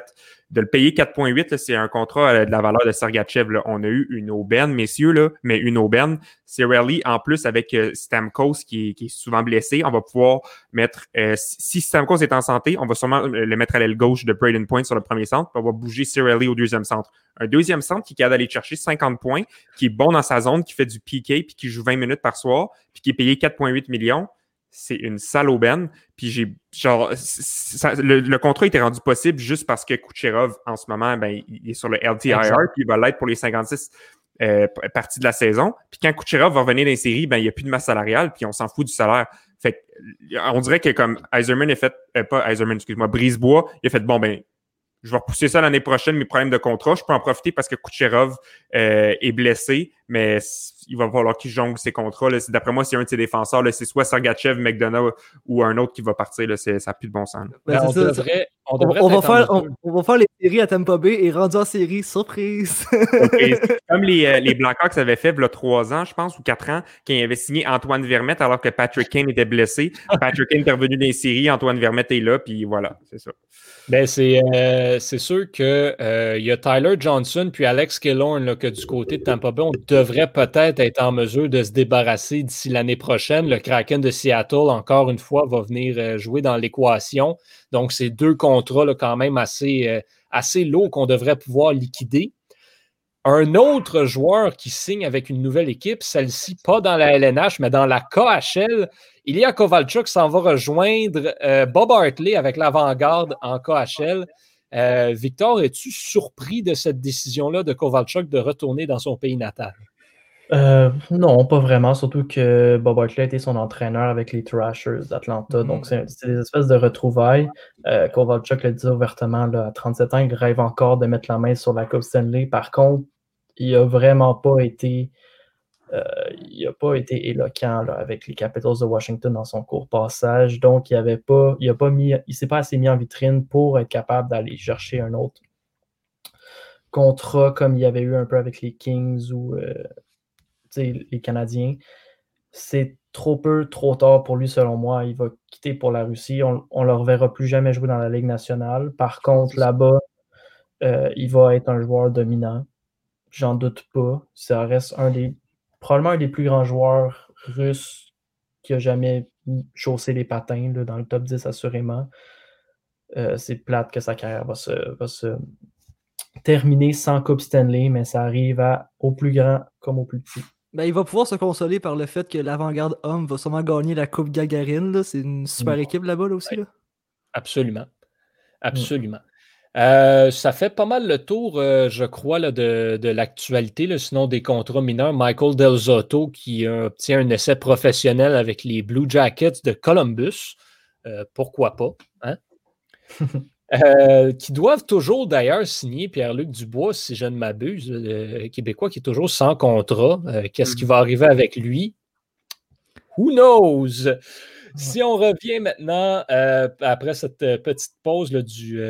De le payer 4.8, c'est un contrat euh, de la valeur de Sergachev. On a eu une aubaine, messieurs, là, mais une aubaine. Cirelli, en plus, avec euh, Stamkos qui, qui, est souvent blessé, on va pouvoir mettre... Euh, si Stamkos est en santé, on va sûrement le mettre à l'aile gauche de Braden Point sur le premier centre. on va bouger Cirelli au deuxième centre. Un deuxième centre qui est capable d'aller chercher 50 points, qui est bon dans sa zone, qui fait du PK, puis qui joue 20 minutes par soir, puis qui est payé 4,8 millions. c'est une sale aubaine. Puis j'ai genre le, contrat était rendu possible juste parce que Kucherov, en ce moment, ben, il est sur le LTIR, puis il va l'être pour les 56 euh, parties de la saison. Puis quand Kucherov va revenir dans les séries, ben, il n'y a plus de masse salariale, puis on s'en fout du salaire. Fait on dirait que comme Eiserman a fait, euh, pas Eiserman, excuse-moi, Brisebois, il a fait bon, ben, je vais repousser ça l'année prochaine, mes problèmes de contrat. Je peux en profiter parce que Kucherov euh, est blessé, mais il va falloir qu'il jongle ses contrats. D'après moi, c'est un de ses défenseurs, c'est soit Sergachev, McDonough ou un autre qui va partir. Là, ça n'a plus de bon sens. Ben, on, devrait, on, va faire, on, va faire, les séries à Tampa Bay et rendu en série, surprise! <laughs> <laughs> Comme les, euh, les Blackhawks avaient fait il y a trois ans, je pense, ou quatre ans, quand ils avaient signé Antoine Vermette alors que Patrick Kane était blessé. <laughs> Patrick Kane est revenu dans les séries, Antoine Vermette est là, puis voilà, c'est ça. Ben, c'est euh, sûr qu'il euh, y a Tyler Johnson puis Alex Killorn que du côté de Tampa Bay, on devrait peut-être être en mesure de se débarrasser d'ici l'année prochaine. Le Kraken de Seattle, encore une fois, va venir euh, jouer dans l'équation. Donc, c'est deux contrats là, quand même assez, assez lourds qu'on devrait pouvoir liquider. Un autre joueur qui signe avec une nouvelle équipe, celle-ci pas dans la LNH, mais dans la KHL, Ilya Kovalchuk s'en va rejoindre euh, Bob Hartley avec l'avant-garde en KHL. Euh, Victor, es-tu surpris de cette décision-là de Kovalchuk de retourner dans son pays natal? Euh, non, pas vraiment, surtout que Bob Hartley a été son entraîneur avec les Thrashers d'Atlanta. Donc, mm. c'est des espèces de retrouvailles. Kovalchuk le dit ouvertement, à 37 ans, il rêve encore de mettre la main sur la Coupe Stanley. Par contre, il n'a vraiment pas été euh, il n'a pas été éloquent avec les Capitals de Washington dans son court passage. Donc, il ne pas, il a pas mis, il s'est pas assez mis en vitrine pour être capable d'aller chercher un autre contrat comme il y avait eu un peu avec les Kings ou euh, les Canadiens. C'est trop peu, trop tard pour lui, selon moi. Il va quitter pour la Russie. On ne le reverra plus jamais jouer dans la Ligue nationale. Par contre, là-bas, euh, il va être un joueur dominant. J'en doute pas. Ça reste un des probablement un des plus grands joueurs russes qui a jamais chaussé les patins dans le top 10 assurément. Euh, c'est plate que sa carrière va se, terminer sans Coupe Stanley, mais ça arrive au plus grand comme au plus petit. Ben, il va pouvoir se consoler par le fait que l'avant-garde homme va sûrement gagner la Coupe Gagarine. C'est une super équipe là-bas aussi. Absolument. Absolument. Euh, ça fait pas mal le tour, euh, je crois, de, l'actualité, sinon des contrats mineurs. Michael Del Zotto qui obtient un essai professionnel avec les Blue Jackets de Columbus. Euh, pourquoi pas? Hein? <laughs> qui doivent toujours d'ailleurs signer Pierre-Luc Dubois, si je ne m'abuse, le Québécois qui est toujours sans contrat. Qu'est-ce qui va arriver avec lui? Who knows? Si on revient maintenant, après cette petite pause du,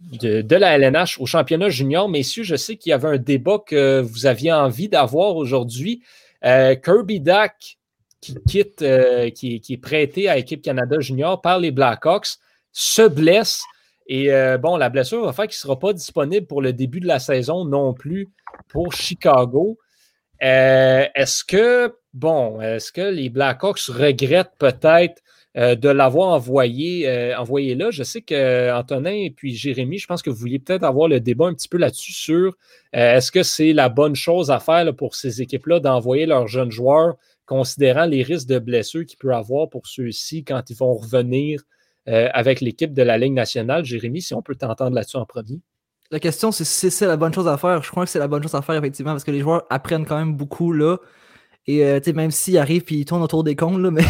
de, la LNH au championnat junior. Messieurs, je sais qu'il y avait un débat que vous aviez envie d'avoir aujourd'hui. Euh, Kirby Dack, qui quitte, euh, qui, est prêté à l'équipe Canada junior par les Blackhawks, se blesse. Et euh, bon, la blessure va faire qu'il ne sera pas disponible pour le début de la saison non plus pour Chicago. est-ce que, bon, est-ce que les Blackhawks regrettent peut-être euh, de l'avoir envoyé, euh, envoyé là? Je sais qu'Antonin et puis Jérémy, je pense que vous vouliez peut-être avoir le débat un petit peu là-dessus sur euh, est-ce que c'est la bonne chose à faire pour ces équipes-là d'envoyer leurs jeunes joueurs, considérant les risques de blessures qu'il peut avoir pour ceux-ci quand ils vont revenir avec l'équipe de la Ligue nationale. Jérémy, si on peut t'entendre là-dessus en premier. La question, c'est si c'est la bonne chose à faire. Je crois que c'est la bonne chose à faire, effectivement, parce que les joueurs apprennent quand même beaucoup là. Et euh, même s'il arrive et il tourne autour des comptes, <laughs> mais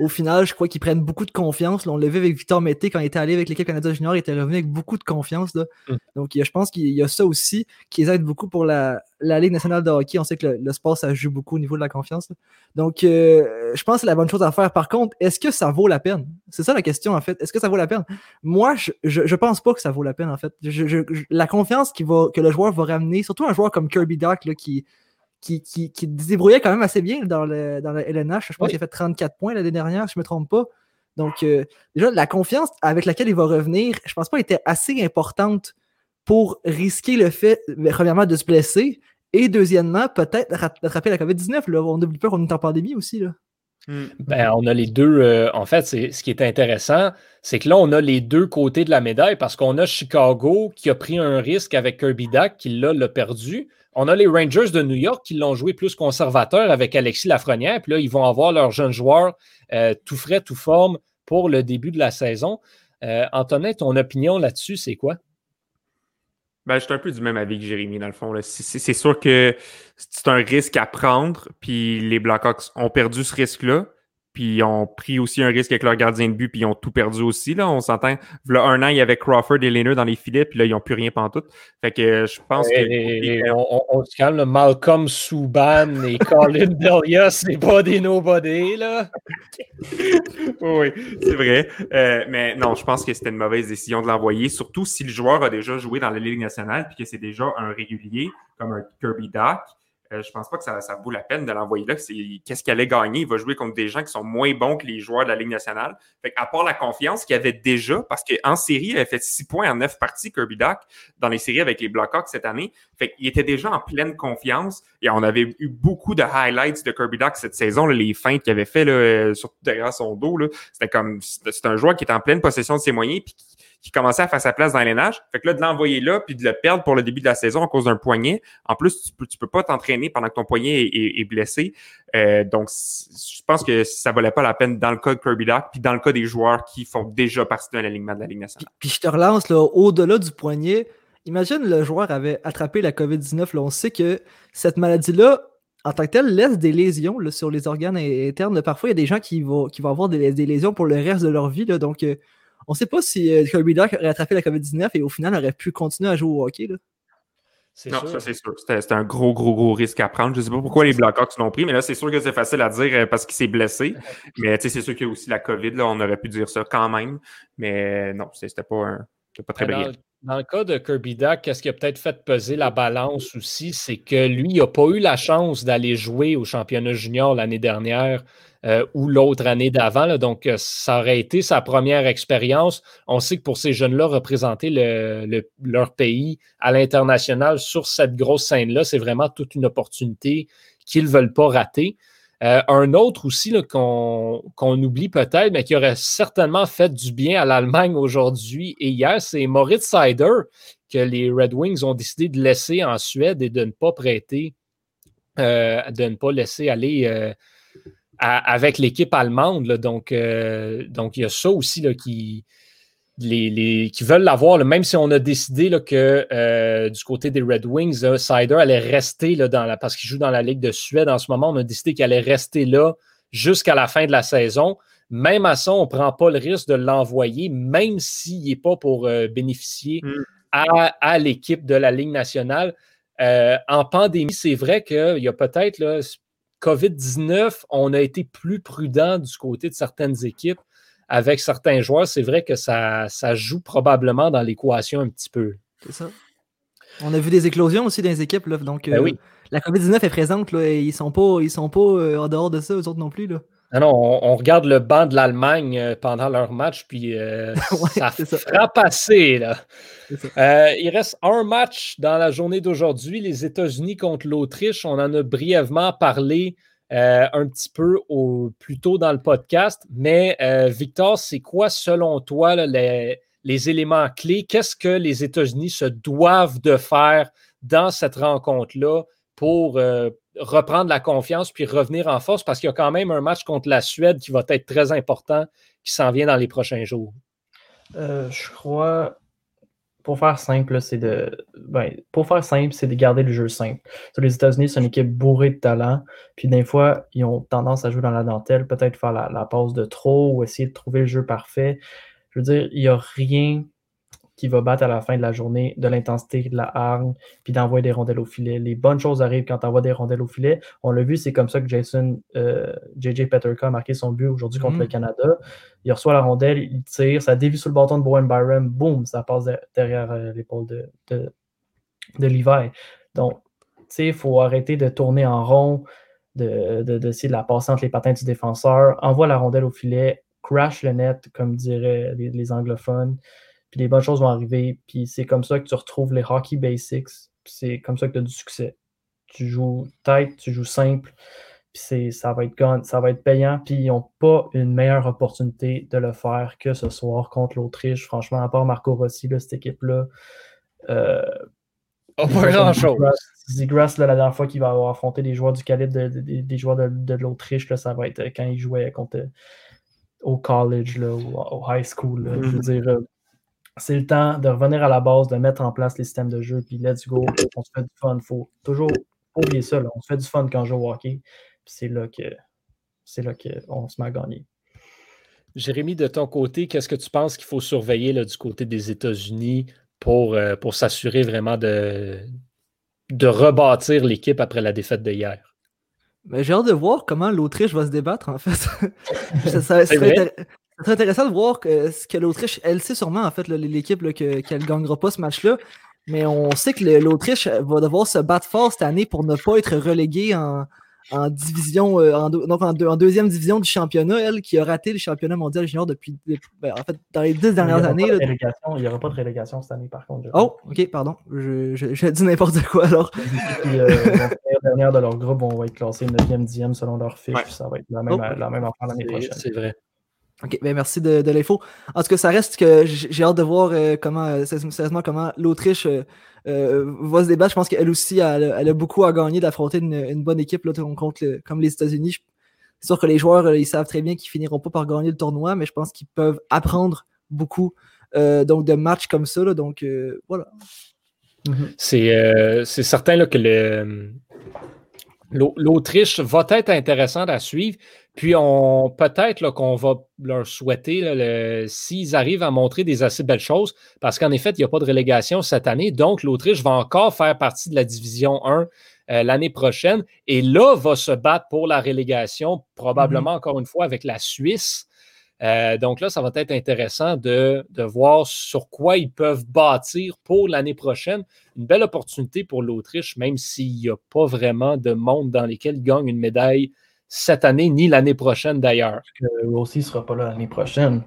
au final, je crois qu'ils prennent beaucoup de confiance. on l'a vu avec Victor Mété quand il était allé avec l'équipe Canada Junior, il était revenu avec beaucoup de confiance. Mm. Donc je pense qu'il y a ça aussi qui les aide beaucoup pour la, Ligue nationale de hockey. On sait que le, sport, ça joue beaucoup au niveau de la confiance. Donc euh, je pense que c'est la bonne chose à faire. Par contre, est-ce que ça vaut la peine? C'est ça la question en fait. Est-ce que ça vaut la peine? Moi, je, je, pense pas que ça vaut la peine en fait. la confiance va, que le joueur va ramener, surtout un joueur comme Kirby Doc là, qui qui, qui, qui débrouillait quand même assez bien dans le, dans LNH. Je pense qu'il a fait 34 points l'année dernière, si je ne me trompe pas. Donc, euh, déjà, la confiance avec laquelle il va revenir, je pense pas était assez importante pour risquer le fait, premièrement, de se blesser et deuxièmement, peut-être rattraper la COVID-19. On n'oublie pas qu'on est en pandémie aussi. Là. Hmm. Ben, on a les deux. Euh, en fait, ce qui est intéressant, c'est que là, on a les deux côtés de la médaille parce qu'on a Chicago qui a pris un risque avec Kirby Dack, qui là l'a perdu. On a les Rangers de New York qui l'ont joué plus conservateur avec Alexis Lafrenière. Puis là, ils vont avoir leurs jeunes joueurs euh, tout frais, tout forme pour le début de la saison. Euh, Antonin, ton opinion là-dessus, c'est quoi? Ben, je suis un peu du même avis que Jérémy, dans le fond. C'est sûr que c'est un risque à prendre, puis les Blackhawks ont perdu ce risque-là. Puis ils ont pris aussi un risque avec leur gardien de but, puis ils ont tout perdu aussi. Là, on s'entend. Là, un an, il y avait Crawford et Lehner dans les filets, puis là, ils n'ont plus rien tout. Fait que je pense que. on, se calme, Malcolm Souban <laughs> et Colin Delia, c'est pas des nobody, là. <laughs> oui, c'est vrai. Euh, mais non, je pense que c'était une mauvaise décision de l'envoyer, surtout si le joueur a déjà joué dans la Ligue nationale, puis que c'est déjà un régulier, comme un Kirby Dock. Euh, je pense pas que ça, vaut la peine de l'envoyer là. Qu'est-ce qu'il allait gagner? Il va jouer contre des gens qui sont moins bons que les joueurs de la Ligue nationale. Fait à part la confiance qu'il avait déjà, parce qu'en série, il avait fait 6 points en 9 parties, Kirby Doc, dans les séries avec les Blackhawks cette année. Fait il était déjà en pleine confiance. Et on avait eu beaucoup de highlights de Kirby Doc cette saison, les feintes qu'il avait fait, là, surtout derrière son dos. C'était comme c'est un joueur qui était en pleine possession de ses moyens qui commençait à faire sa place dans l'aînage. Fait que là, de l'envoyer là, puis de le perdre pour le début de la saison à cause d'un poignet. En plus, tu peux, tu peux pas t'entraîner pendant que ton poignet est, blessé. Euh, donc, je pense que ça valait pas la peine dans le cas de Kirby Doc, puis dans le cas des joueurs qui font déjà partie de l'alignement de la Ligue nationale. Puis, je te relance, là, au-delà du poignet, imagine le joueur avait attrapé la COVID-19. on sait que cette maladie-là, en tant que telle, laisse des lésions là, sur les organes internes. Parfois, il y a des gens qui vont, qui vont avoir des, lésions pour le reste de leur vie. Là, donc, euh, on ne sait pas si euh, Kirby Doc aurait attrapé la COVID-19 et au final aurait pu continuer à jouer au hockey. Là. Non, ça c'est sûr. C'était un gros, gros, gros risque à prendre. Je ne sais pas pourquoi les Blackhawks l'ont pris, mais là, c'est sûr que c'est facile à dire euh, parce qu'il s'est blessé. <laughs> mais c'est sûr qu'il y a aussi la COVID. Là, on aurait pu dire ça quand même. Mais non, c'était pas, un, pas très brillant. Dans le cas de Kirby Duck, qu'est-ce qui a peut-être fait peser la balance aussi, c'est que lui, il n'a pas eu la chance d'aller jouer au championnat junior l'année dernière euh, ou l'autre année d'avant. Donc, euh, ça aurait été sa première expérience. On sait que pour ces jeunes-là, représenter leur pays à l'international sur cette grosse scène-là, c'est vraiment toute une opportunité qu'ils ne veulent pas rater. Euh, un autre aussi qu'on oublie peut-être, mais qui aurait certainement fait du bien à l'Allemagne aujourd'hui et hier, c'est Moritz Seider, que les Red Wings ont décidé de laisser en Suède et de ne pas prêter, de ne pas laisser aller avec l'équipe allemande. donc, donc, il y a ça aussi là, qui, les, qui veulent l'avoir, même si on a décidé que euh, du côté des Red Wings, euh, Sider allait rester là, dans la, parce qu'il joue dans la Ligue de Suède en ce moment, on a décidé qu'il allait rester là jusqu'à la fin de la saison. Même à ça, on ne prend pas le risque de l'envoyer, même s'il n'est pas pour euh, bénéficier mm. à, l'équipe de la Ligue nationale. en pandémie, c'est vrai qu'il y a peut-être COVID-19, on a été plus prudent du côté de certaines équipes avec certains joueurs, c'est vrai que ça, ça joue probablement dans l'équation un petit peu. C'est ça. On a vu des éclosions aussi dans les équipes. Là, donc, ben euh, la COVID-19 est présente là, et ils ne sont pas, ils sont pas euh, en dehors de ça, eux autres non plus. Là. Ah non, on, regarde le banc de l'Allemagne euh, pendant leur match, puis <laughs> ça frappe assez. Là. il reste un match dans la journée d'aujourd'hui, les États-Unis contre l'Autriche. On en a brièvement parlé euh, un petit peu au, plus tôt dans le podcast. Mais euh, Victor, c'est quoi selon toi les, éléments clés? Qu'est-ce que les États-Unis se doivent de faire dans cette rencontre-là pour euh, reprendre la confiance puis revenir en force? Parce qu'il y a quand même un match contre la Suède qui va être très important qui s'en vient dans les prochains jours. je crois pour faire simple, c'est de. Ben, pour faire simple, c'est de garder le jeu simple. Les États-Unis, c'est une équipe bourrée de talent. Puis des fois, ils ont tendance à jouer dans la dentelle, peut-être faire la, la passe de trop ou essayer de trouver le jeu parfait. Je veux dire, il n'y a rien qui va battre à la fin de la journée de l'intensité, de la hargne, puis d'envoyer des rondelles au filet. Les bonnes choses arrivent quand tu envoies des rondelles au filet. On l'a vu, c'est comme ça que Jason, euh, JJ Peterka a marqué son but aujourd'hui contre le mhm. Canada. Il reçoit la rondelle, il tire, ça dévie sur le bâton de Bowen Byron, boum, ça passe derrière euh, l'épaule de, de, de Levi. Donc, tu sais, il faut arrêter de tourner en rond, d'essayer de, de, de, la passer entre les patins du défenseur, envoie la rondelle au filet, crash le net, comme diraient les anglophones puis les bonnes choses vont arriver, puis c'est comme ça que tu retrouves les hockey basics, puis c'est comme ça que tu as du succès. Tu joues tête, tu joues simple, puis ça va être ça va être payant, puis ils n'ont pas une meilleure opportunité de le faire que ce soir contre l'Autriche. Franchement, à part Marco Rossi, cette équipe-là, euh, Oh, pas grand-chose. Zigras, la dernière fois qu'il va avoir affronté des joueurs du calibre des joueurs de, l'Autriche, ça va être quand il jouait contre, au college là, ou au high school. Je veux mm-hmm. dire, euh, c'est le temps de revenir à la base, de mettre en place les systèmes de jeu, puis let's go, on se fait du fun. faut toujours oublier ça, on se fait du fun quand on joue au hockey, c'est là que c'est là qu'on se met à gagner. Jérémy, de ton côté, qu'est-ce que tu penses qu'il faut surveiller là, du côté des États-Unis pour, euh, pour s'assurer vraiment de, de rebâtir l'équipe après la défaite de hier? Ben, j'ai hâte de voir comment l'Autriche va se débattre, en fait. <laughs> ça, serait, intéressant de voir que, ce que l'Autriche, elle sait sûrement, en fait, l'équipe qu'elle ne gagnera pas ce match-là. Mais on sait que l'Autriche va devoir se battre fort cette année pour ne pas être reléguée en, en division, euh, en, donc en, deuxième division du championnat, elle qui a raté le championnat mondial junior depuis, ben, en fait, dans les dix dernières années. il n'y aura pas de relégation cette année, par contre. Oh, ok, pardon. Je, je, dis n'importe quoi alors. Puis, euh, dernière de leur groupe vont être classés 9e, 10e selon leur fiche. Ça va être la même, oh. la même affaire l'année prochaine. C'est vrai. Ok, ben merci de, l'info. En tout cas, ça reste que j'ai hâte de voir euh, comment, euh, sérieusement, comment l'Autriche euh, va se débattre. Je pense qu'elle aussi, elle, a beaucoup à gagner d'affronter une, bonne équipe comme les États-Unis. C'est sûr que les joueurs, ils savent très bien qu'ils finiront pas par gagner le tournoi, mais je pense qu'ils peuvent apprendre beaucoup donc de matchs comme ça. donc voilà. Mm-hmm. C'est certain là, que l'Autriche va être intéressante à suivre. Puis on peut-être qu'on va leur souhaiter, s'ils arrivent à montrer des assez belles choses, parce qu'en effet, il n'y a pas de relégation cette année. Donc, l'Autriche va encore faire partie de la division 1 euh, l'année prochaine. Et là, va se battre pour la relégation, probablement mm-hmm. encore une fois avec la Suisse. Euh, donc là, ça va être intéressant de, de, voir sur quoi ils peuvent bâtir pour l'année prochaine. Une belle opportunité pour l'Autriche, même s'il n'y a pas vraiment de monde dans lesquels ils gagnent une médaille cette année ni l'année prochaine d'ailleurs. Rossi ne sera pas là l'année prochaine.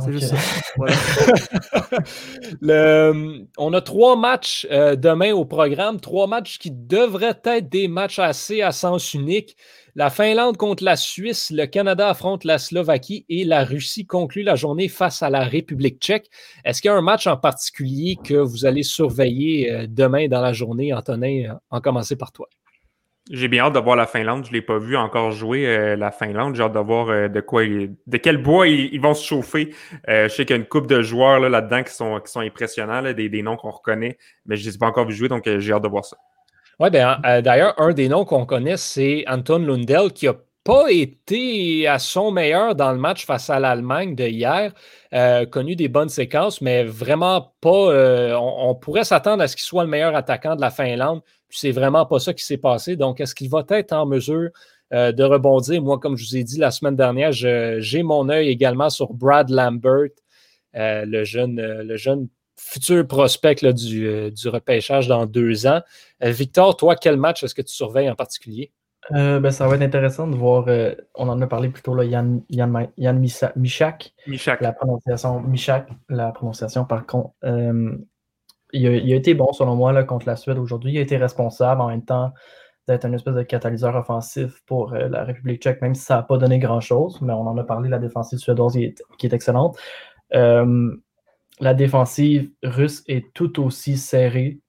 C'est juste <laughs> on a trois matchs euh, demain au programme, trois matchs qui devraient être des matchs assez à sens unique. La Finlande contre la Suisse, le Canada affronte la Slovaquie et la Russie conclut la journée face à la République tchèque. Est-ce qu'il y a un match en particulier que vous allez surveiller euh, demain dans la journée, Antonin, en commencer par toi? J'ai bien hâte de voir la Finlande. Je ne l'ai pas vu encore jouer, euh, la Finlande. J'ai hâte de voir euh, de quoi de quel bois ils, vont se chauffer. Euh, je sais qu'il y a une coupe de joueurs là-dedans qui, sont, qui sont impressionnants, des, des, noms qu'on reconnaît, mais je ne les ai pas encore vu jouer, donc j'ai hâte de voir ça. Oui, ben, d'ailleurs, un des noms qu'on connaît, c'est Anton Lundell, qui n'a pas été à son meilleur dans le match face à l'Allemagne de hier. connu des bonnes séquences, mais vraiment pas. on, pourrait s'attendre à ce qu'il soit le meilleur attaquant de la Finlande. Puis c'est vraiment pas ça qui s'est passé. Donc, est-ce qu'il va être en mesure euh, de rebondir? Moi, comme je vous ai dit la semaine dernière, j'ai mon œil également sur Brad Lambert, euh, le, jeune, euh, le jeune futur prospect du, du, repêchage dans deux ans. Victor, toi, quel match est-ce que tu surveilles en particulier? ben, ça va être intéressant de voir, on en a parlé plutôt, là, Yann, Yann, Yann Michak, La prononciation, Michak, la prononciation par contre il a, été bon, selon moi, là, contre la Suède aujourd'hui. Il a été responsable en même temps d'être un espèce de catalyseur offensif pour euh, la République tchèque, même si ça n'a pas donné grand-chose. Mais on en a parlé, la défensive suédoise qui est, excellente. Euh, la défensive russe est tout aussi serrée,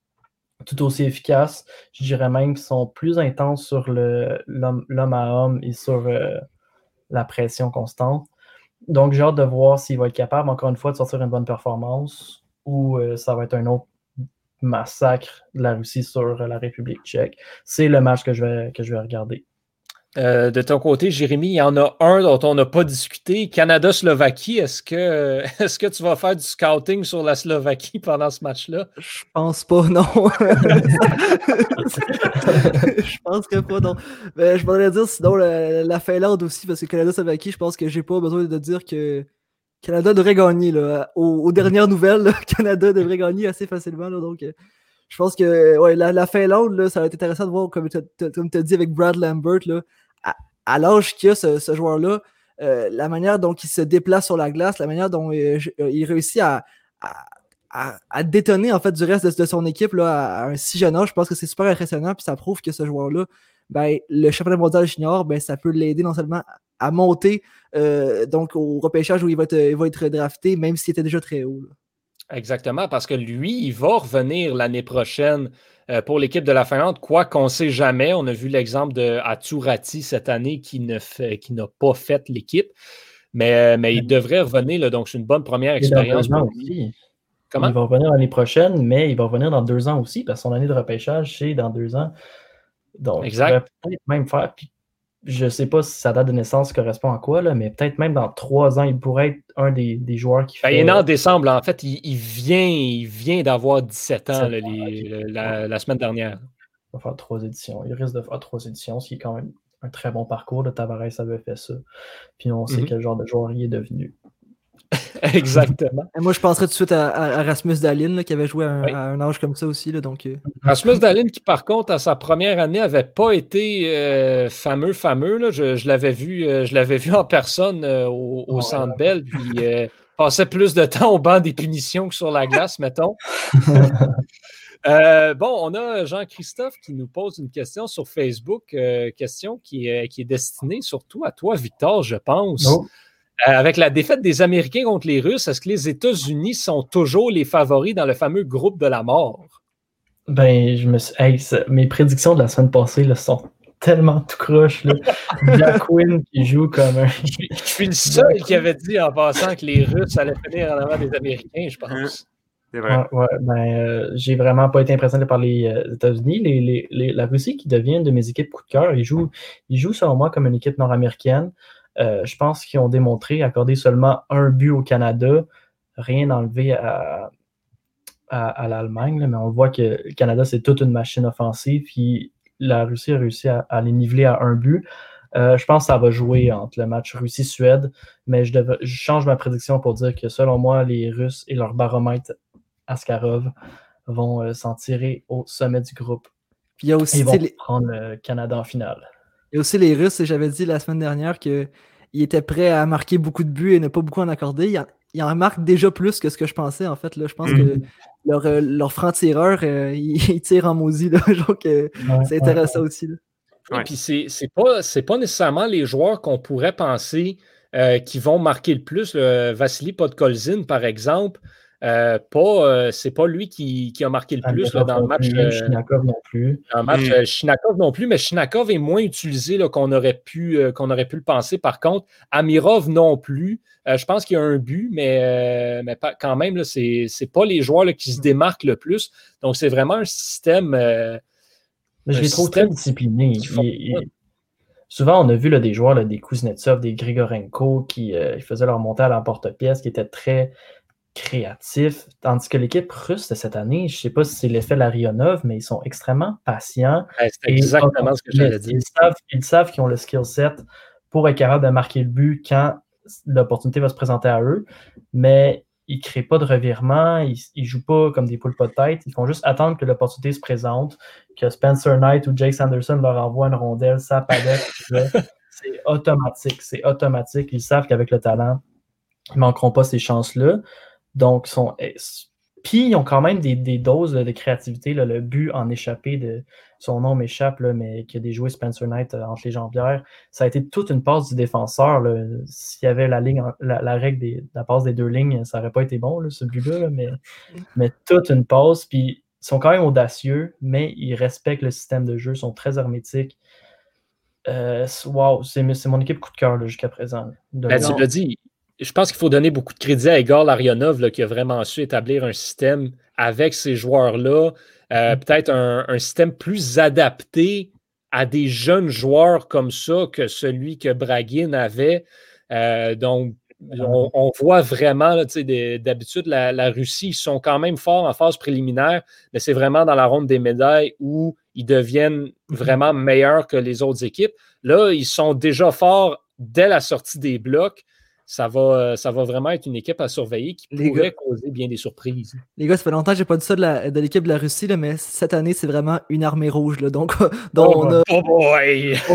tout aussi efficace. Je dirais même qu'ils sont plus intenses sur l'homme à homme et sur euh, la pression constante. Donc, j'ai hâte de voir s'il va être capable, encore une fois, de sortir une bonne performance ou ça va être un autre massacre de la Russie sur la République tchèque. C'est le match que je vais, que je vais regarder. Euh, de ton côté, Jérémy, il y en a un dont on n'a pas discuté, Canada-Slovaquie. Est-ce que, <laughs> est que tu vas faire du scouting sur la Slovaquie pendant ce match-là? Je pense pas, non. <laughs> je pense que pas, non. Mais je voudrais dire sinon la, Finlande aussi, parce que Canada-Slovaquie, je pense que j'ai pas besoin de dire que Canada devrait gagner. Là. Aux, dernières nouvelles, <laughs> Canada devrait gagner assez facilement. donc, euh, je pense que ouais, la, la, Finlande, là, ça va être intéressant de voir, comme tu as dit avec Brad Lambert, là, à, l'âge qu'il a ce, joueur-là, euh, la manière dont il se déplace sur la glace, la manière dont euh, il réussit à, à, détonner en fait du reste de, son équipe là, à, un si jeune âge, je pense que c'est super impressionnant. Puis ça prouve que ce joueur-là, ben, le championnat mondial junior, ben, ça peut l'aider non seulement à monter euh, donc au repêchage où il va être, il va être drafté, même s'il était déjà très haut. Exactement, parce que lui, il va revenir l'année prochaine euh, pour l'équipe de la Finlande, quoi qu'on ne sait jamais. On a vu l'exemple de Aturati cette année qui, ne fait, qui n'a pas fait l'équipe, mais, mais il devrait revenir, donc c'est une bonne première expérience pour lui. Comment? Il va revenir l'année prochaine, mais il va revenir dans deux ans aussi, parce que son année de repêchage, c'est dans deux ans. Donc, exact. il peut-être même faire. Je ne sais pas si sa date de naissance correspond à quoi, là, mais peut-être même dans trois ans, il pourrait être un des, joueurs qui ben, fait. Il est en décembre. En fait, il, vient, il vient d'avoir 17 ans la, semaine dernière. Il va faire trois éditions. Il risque de faire trois éditions, ce qui est quand même un très bon parcours. Le Tavares avait fait ça. Puis on sait mhm. quel genre de joueur il est devenu. <laughs> Exactement. moi, je penserais tout de suite à, Rasmus Dahlin, qui avait joué à un, âge comme ça aussi. Là, donc, euh. Rasmus Dahlin, qui par contre, à sa première année, n'avait pas été euh, fameux, fameux. Là. Je, l'avais vu, euh, je l'avais vu en personne au, au Centre Bell, puis passait plus de temps au banc des punitions que sur la glace, mettons. <laughs> bon, on a Jean-Christophe qui nous pose une question sur Facebook, question qui est, qui est destinée surtout à toi, Victor, je pense. Oh. Euh, avec la défaite des Américains contre les Russes, est-ce que les États-Unis sont toujours les favoris dans le fameux groupe de la mort? Ben, je me suis... mes prédictions de la semaine passée là, sont tellement tout croche. Jack <laughs> Quinn qui joue comme un. Je suis le seul qui avait dit en passant que les Russes allaient finir en avant des Américains, je pense. C'est vrai. Ouais, ben, euh, j'ai vraiment pas été impressionné par les euh, États-Unis. Les, les, la Russie qui devient une de mes équipes coup de cœur, ils jouent, ils jouent selon moi comme une équipe nord-américaine. Euh, je pense qu'ils ont démontré accorder seulement un but au Canada, rien enlevé à, à, l'Allemagne, mais on voit que le Canada, c'est toute une machine offensive, puis la Russie a réussi à, les niveler à un but. Euh, je pense que ça va jouer entre le match Russie-Suède, mais je, change ma prédiction pour dire que selon moi, les Russes et leur baromètre Askarov vont euh, s'en tirer au sommet du groupe. Puis il y a aussi ils vont prendre le Canada en finale. Et aussi les Russes, j'avais dit la semaine dernière qu'ils étaient prêts à marquer beaucoup de buts et ne pas beaucoup en accorder. Ils en, marquent déjà plus que ce que je pensais, en fait. Là. Je pense que mhm. leur, euh, leur franc-tireur, euh, ils, <laughs> tirent en maudit. Là. Donc, euh, c'est intéressant aussi. Et puis, c'est pas, pas nécessairement les joueurs qu'on pourrait penser qui vont marquer le plus. Vassili Podkolzin, par exemple, euh, pas, euh, c'est pas lui qui, a marqué le plus dans le match. Euh, Shinakov non plus. Dans le match Shinakov non plus, mais Shinakov est moins utilisé qu'on aurait, pu, qu'on aurait pu le penser. Par contre, Amirov non plus. je pense qu'il y a un but, mais, mais pas, quand même, ce n'est pas les joueurs qui se démarquent le plus. Donc, c'est vraiment un système. mais je les trouve très disciplinés. Souvent, on a vu là, des joueurs, là, des Kuznetsov, des Grigorenko qui faisaient leur montée à l'emporte-pièce, qui étaient très créatif. Tandis que l'équipe russe de cette année, je ne sais pas si c'est l'effet Larionov, mais ils sont extrêmement patients. c'est exactement ce que j'allais dire. Ils savent, qu'ils ont le skill set pour être capable de marquer le but quand l'opportunité va se présenter à eux, mais ils ne créent pas de revirement, ils ne jouent pas comme des poules pas de tête, ils font juste attendre que l'opportunité se présente, que Spencer Knight ou Jake Sanderson leur envoie une rondelle, ça palette, <laughs> c'est automatique, c'est automatique. Ils savent qu'avec le talent, ils ne manqueront pas ces chances-là. Donc, sont, eh, puis ils ont quand même des, doses de créativité. le but en échappé de son nom m'échappe, mais qui a déjoué Spencer Knight euh, entre les jambières. Ça a été toute une passe du défenseur. S'il y avait la ligne, la, règle de la passe des deux lignes, ça n'aurait pas été bon, ce but-là, mais, mais toute une passe. Puis ils sont quand même audacieux, mais ils respectent le système de jeu, sont très hermétiques. Euh, wow, c'est mon équipe coup de cœur jusqu'à présent. Ben, tu l'as dit, je pense qu'il faut donner beaucoup de crédit à Igor Larionov qui a vraiment su établir un système avec ces joueurs-là, euh, mm. peut-être un, système plus adapté à des jeunes joueurs comme ça que celui que Braguin avait. Euh, donc, on, voit vraiment, d'habitude, la, Russie, ils sont quand même forts en phase préliminaire, mais c'est vraiment dans la ronde des médailles où ils deviennent mm-hmm. vraiment meilleurs que les autres équipes. Là, ils sont déjà forts dès la sortie des blocs ça va, euh, ça va vraiment être une équipe à surveiller qui pourrait causer bien des surprises. Les gars, ça fait longtemps que je n'ai pas dit ça de, l'équipe de la Russie, là, mais cette année, c'est vraiment une armée rouge. Là, donc, <laughs> donc oh, on a. Oh boy! <laughs> <laughs>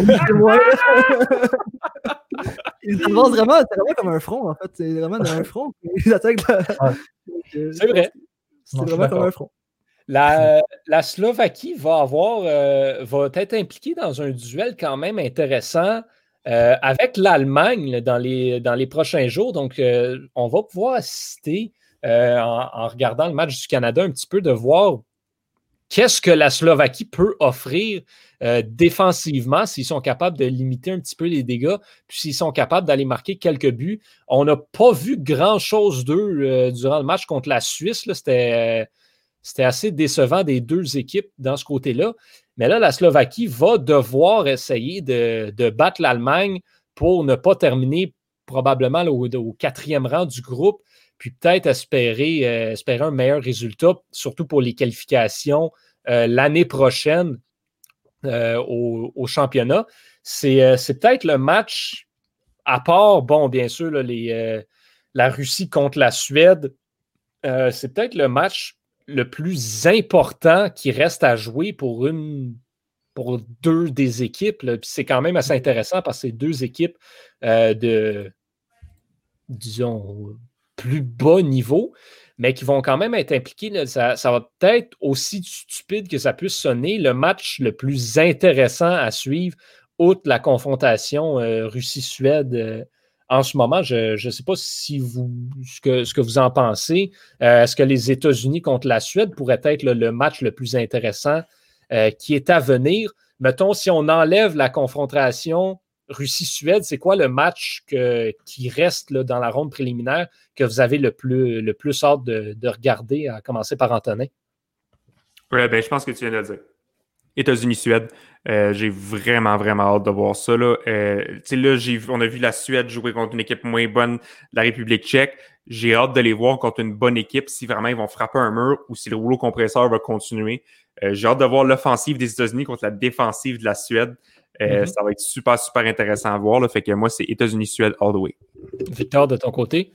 Ils avancent vraiment, c'est vraiment comme un front, en fait. C'est vraiment un front. Ils attaquent. C'est vrai. C'est vraiment comme un front. La, la Slovaquie va avoir euh, va être impliquée dans un duel quand même intéressant euh, avec l'Allemagne dans les, dans les prochains jours, donc euh, on va pouvoir assister en, regardant le match du Canada un petit peu de voir qu'est-ce que la Slovaquie peut offrir défensivement s'ils sont capables de limiter un petit peu les dégâts, puis s'ils sont capables d'aller marquer quelques buts. On n'a pas vu grand-chose d'eux durant le match contre la Suisse. C'était c'était assez décevant des deux équipes dans ce côté-là. Mais là, la Slovaquie va devoir essayer de, battre l'Allemagne pour ne pas terminer probablement au, quatrième rang du groupe, puis peut-être espérer, euh, un meilleur résultat, surtout pour les qualifications euh, l'année prochaine euh, au, championnat. C'est peut-être le match, à part, bon, bien sûr, la Russie contre la Suède, c'est peut-être le match le plus important qui reste à jouer pour une pour deux des équipes. C'est quand même assez intéressant parce que c'est deux équipes euh, de, disons, plus bas niveau, mais qui vont quand même être impliquées. Ça, va peut-être aussi stupide que ça puisse sonner le match le plus intéressant à suivre, outre la confrontation euh, Russie-Suède euh, en ce moment, je ne sais pas si vous, ce, que, ce que vous en pensez. Euh, est-ce que les États-Unis contre la Suède pourraient être le, match le plus intéressant euh, qui est à venir? Mettons, si on enlève la confrontation Russie-Suède, c'est quoi le match qui reste dans la ronde préliminaire que vous avez le plus, le plus hâte de, regarder, à commencer par Antonin? Oui, ben, je pense que tu viens de le dire. États-Unis-Suède. Euh, j'ai vraiment, vraiment hâte de voir ça. Là, euh, là on a vu la Suède jouer contre une équipe moins bonne, la République tchèque. J'ai hâte de les voir contre une bonne équipe si vraiment ils vont frapper un mur ou si le rouleau compresseur va continuer. Euh, j'ai hâte de voir l'offensive des États-Unis contre la défensive de la Suède. Mm-hmm. Ça va être super, super intéressant à voir. Là. Fait que moi, c'est États-Unis-Suède all the way. Victor, de ton côté?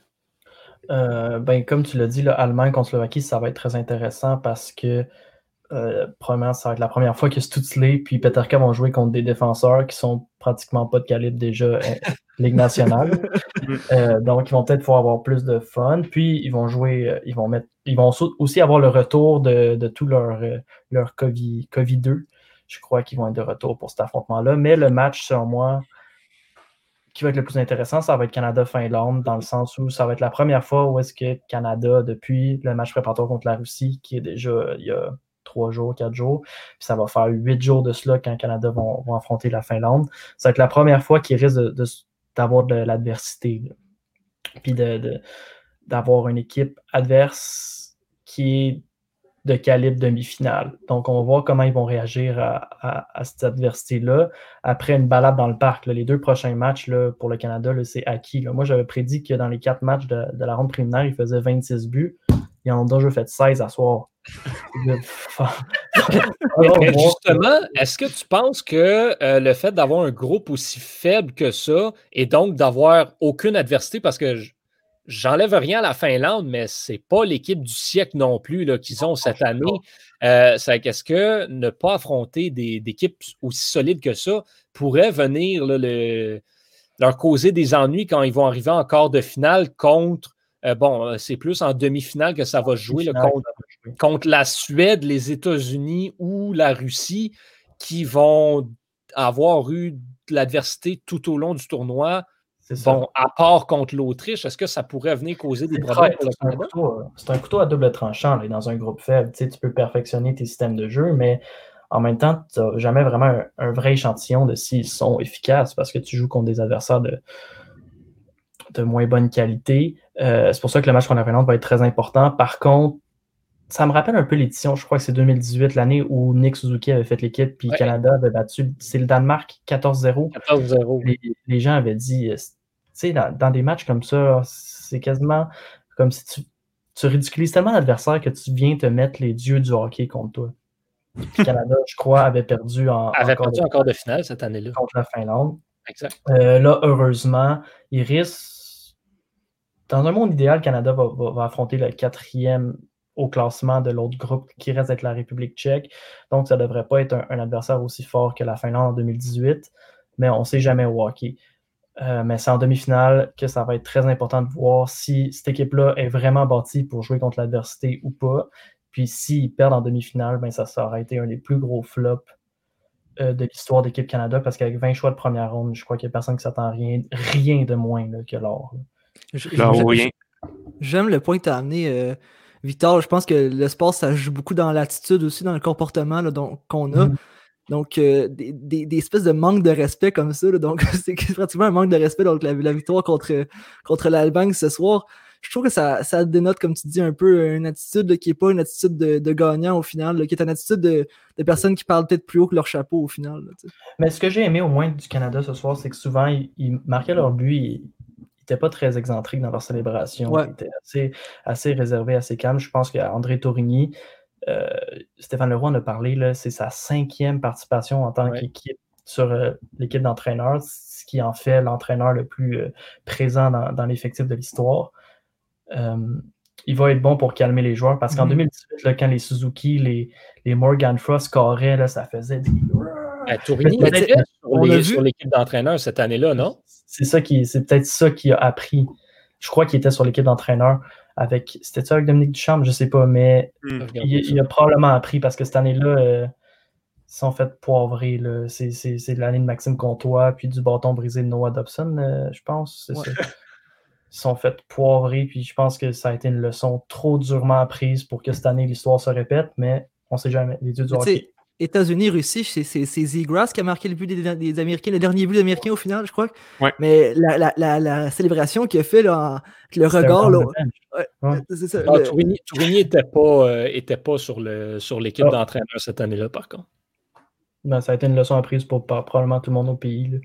ben, comme tu l'as dit, l'Allemagne contre Slovaquie, ça va être très intéressant parce que euh, probablement, ça va être la première fois que Stutzley puis Peterka vont jouer contre des défenseurs qui sont pratiquement pas de calibre déjà euh, <laughs> Ligue nationale. Euh, donc, ils vont peut-être pouvoir avoir plus de fun. Puis, ils vont jouer, ils vont mettre, ils vont aussi avoir le retour de, de tout leur, leur COVID, COVID-2. Je crois qu'ils vont être de retour pour cet affrontement-là. Mais le match, selon moi, qui va être le plus intéressant, ça va être Canada-Finlande, dans le sens où ça va être la première fois où est-ce que Canada, depuis le match préparatoire contre la Russie, qui est déjà il y a trois jours, quatre jours. Puis ça va faire huit jours de cela quand le Canada vont, affronter la Finlande. Ça va être la première fois qu'ils risquent d'avoir de, l'adversité. Puis d'avoir une équipe adverse qui est de calibre demi-finale. Donc, on va voir comment ils vont réagir à, cette adversité-là. Après une balade dans le parc, les deux prochains matchs là, pour le Canada, c'est acquis. Moi, j'avais prédit que dans les quatre matchs de, la ronde préliminaire, ils faisaient 26 buts. Ils en ont déjà fait 16 à soir. <laughs> justement, est-ce que tu penses que euh, le fait d'avoir un groupe aussi faible que ça et donc d'avoir aucune adversité, parce que j'enlève rien à la Finlande, mais c'est pas l'équipe du siècle non plus qu'ils ont cette année. Euh, est-ce que ne pas affronter des, équipes aussi solides que ça pourrait venir leur causer des ennuis quand ils vont arriver en quart de finale contre euh, bon, euh, c'est plus en demi-finale que ça va jouer contre, la Suède, les États-Unis ou la Russie qui vont avoir eu de l'adversité tout au long du tournoi. Bon, à part contre l'Autriche, est-ce que ça pourrait venir causer des problèmes? Euh, c'est un couteau à double tranchant dans un groupe faible. Tu, peux perfectionner tes systèmes de jeu, mais en même temps, tu n'as jamais vraiment un, vrai échantillon de s'ils sont efficaces parce que tu joues contre des adversaires de, de moins bonne qualité. Euh, c'est pour ça que le match contre la Finlande va être très important. Par contre, ça me rappelle un peu l'édition, je crois que c'est 2018, l'année où Nick Suzuki avait fait l'équipe, puis Canada avait battu, c'est le Danemark 14-0. 14-0. Les, gens avaient dit, euh, tu sais, dans, des matchs comme ça, c'est quasiment comme si tu, tu ridiculises tellement l'adversaire que tu viens te mettre les dieux du hockey contre toi. Puis Canada, je crois, avait perdu en. Avait perdu encore de finale cette année-là. Contre la Finlande. Exact. Euh, là, heureusement, il risque dans un monde idéal, Canada va, affronter le quatrième au classement de l'autre groupe qui reste avec la République tchèque. Donc, ça ne devrait pas être un, adversaire aussi fort que la Finlande en 2018, mais on ne sait jamais au hockey. Euh, mais c'est en demi-finale que ça va être très important de voir si cette équipe-là est vraiment bâtie pour jouer contre l'adversité ou pas. Puis s'ils perdent en demi-finale, ben ça, aurait été un des plus gros flops euh, de l'histoire d'équipe Canada parce qu'avec 20 choix de première ronde, je crois qu'il n'y a personne qui s'attend rien, rien de moins que l'or. J'aime le point que tu as amené, Victor. Je pense que le sport, ça joue beaucoup dans l'attitude aussi, dans le comportement qu'on a. Mm. Donc, des, des, espèces de manque de respect comme ça. donc, <laughs> c'est pratiquement un manque de respect. Donc, la, la victoire contre, contre l'Allemagne ce soir, je trouve que ça, ça, dénote, comme tu dis, un peu une attitude qui n'est pas une attitude de, gagnant au final, qui est une attitude de, personnes qui parlent peut-être plus haut que leur chapeau au final. Mais ce que j'ai aimé au moins du Canada ce soir, c'est que souvent, ils, marquaient leur but, ils n'étaient pas très excentriques dans leur célébration. Ils étaient assez, assez réservés, assez calmes. Je pense qu'André Tourigny, euh, Stéphane Leroy en a parlé, c'est sa cinquième participation en tant qu'équipe sur euh, l'équipe d'entraîneurs, ce qui en fait l'entraîneur le plus euh, présent dans l'effectif de l'histoire. Il va être bon pour calmer les joueurs parce qu'en 2018, mhm. quand les Suzuki, les, les Morgan Frost carraient, ça faisait des. Tourigny était sur l'équipe d'entraîneurs cette année-là, non? C'est ça qui, c'est peut-être ça qui a appris. Je crois qu'il était sur l'équipe d'entraîneurs avec. C'était ça avec Dominique Duchamp, je sais pas, mais hmm. il, a probablement appris parce que cette année-là, euh, ils sont fait poivrer. C'est l'année de Maxime Comtois, puis du bâton brisé de Noah Dobson, euh, je pense. C'est ça sont faites poivrer. Puis je pense que ça a été une leçon trop durement apprise pour que cette année l'histoire se répète, mais on ne sait jamais. Les dieux du États-Unis, Russie, c'est Z-Grass qui a marqué le but des, Américains, le dernier but des Américains au final, je crois. Mais la, la, la, célébration qu'il a fait, là, le regard, là, Tourigny n'était pas, euh, était pas sur l'équipe sur ah. d'entraîneurs cette année-là, par contre. Ben, ça a été une leçon apprise pour, probablement tout le monde au pays.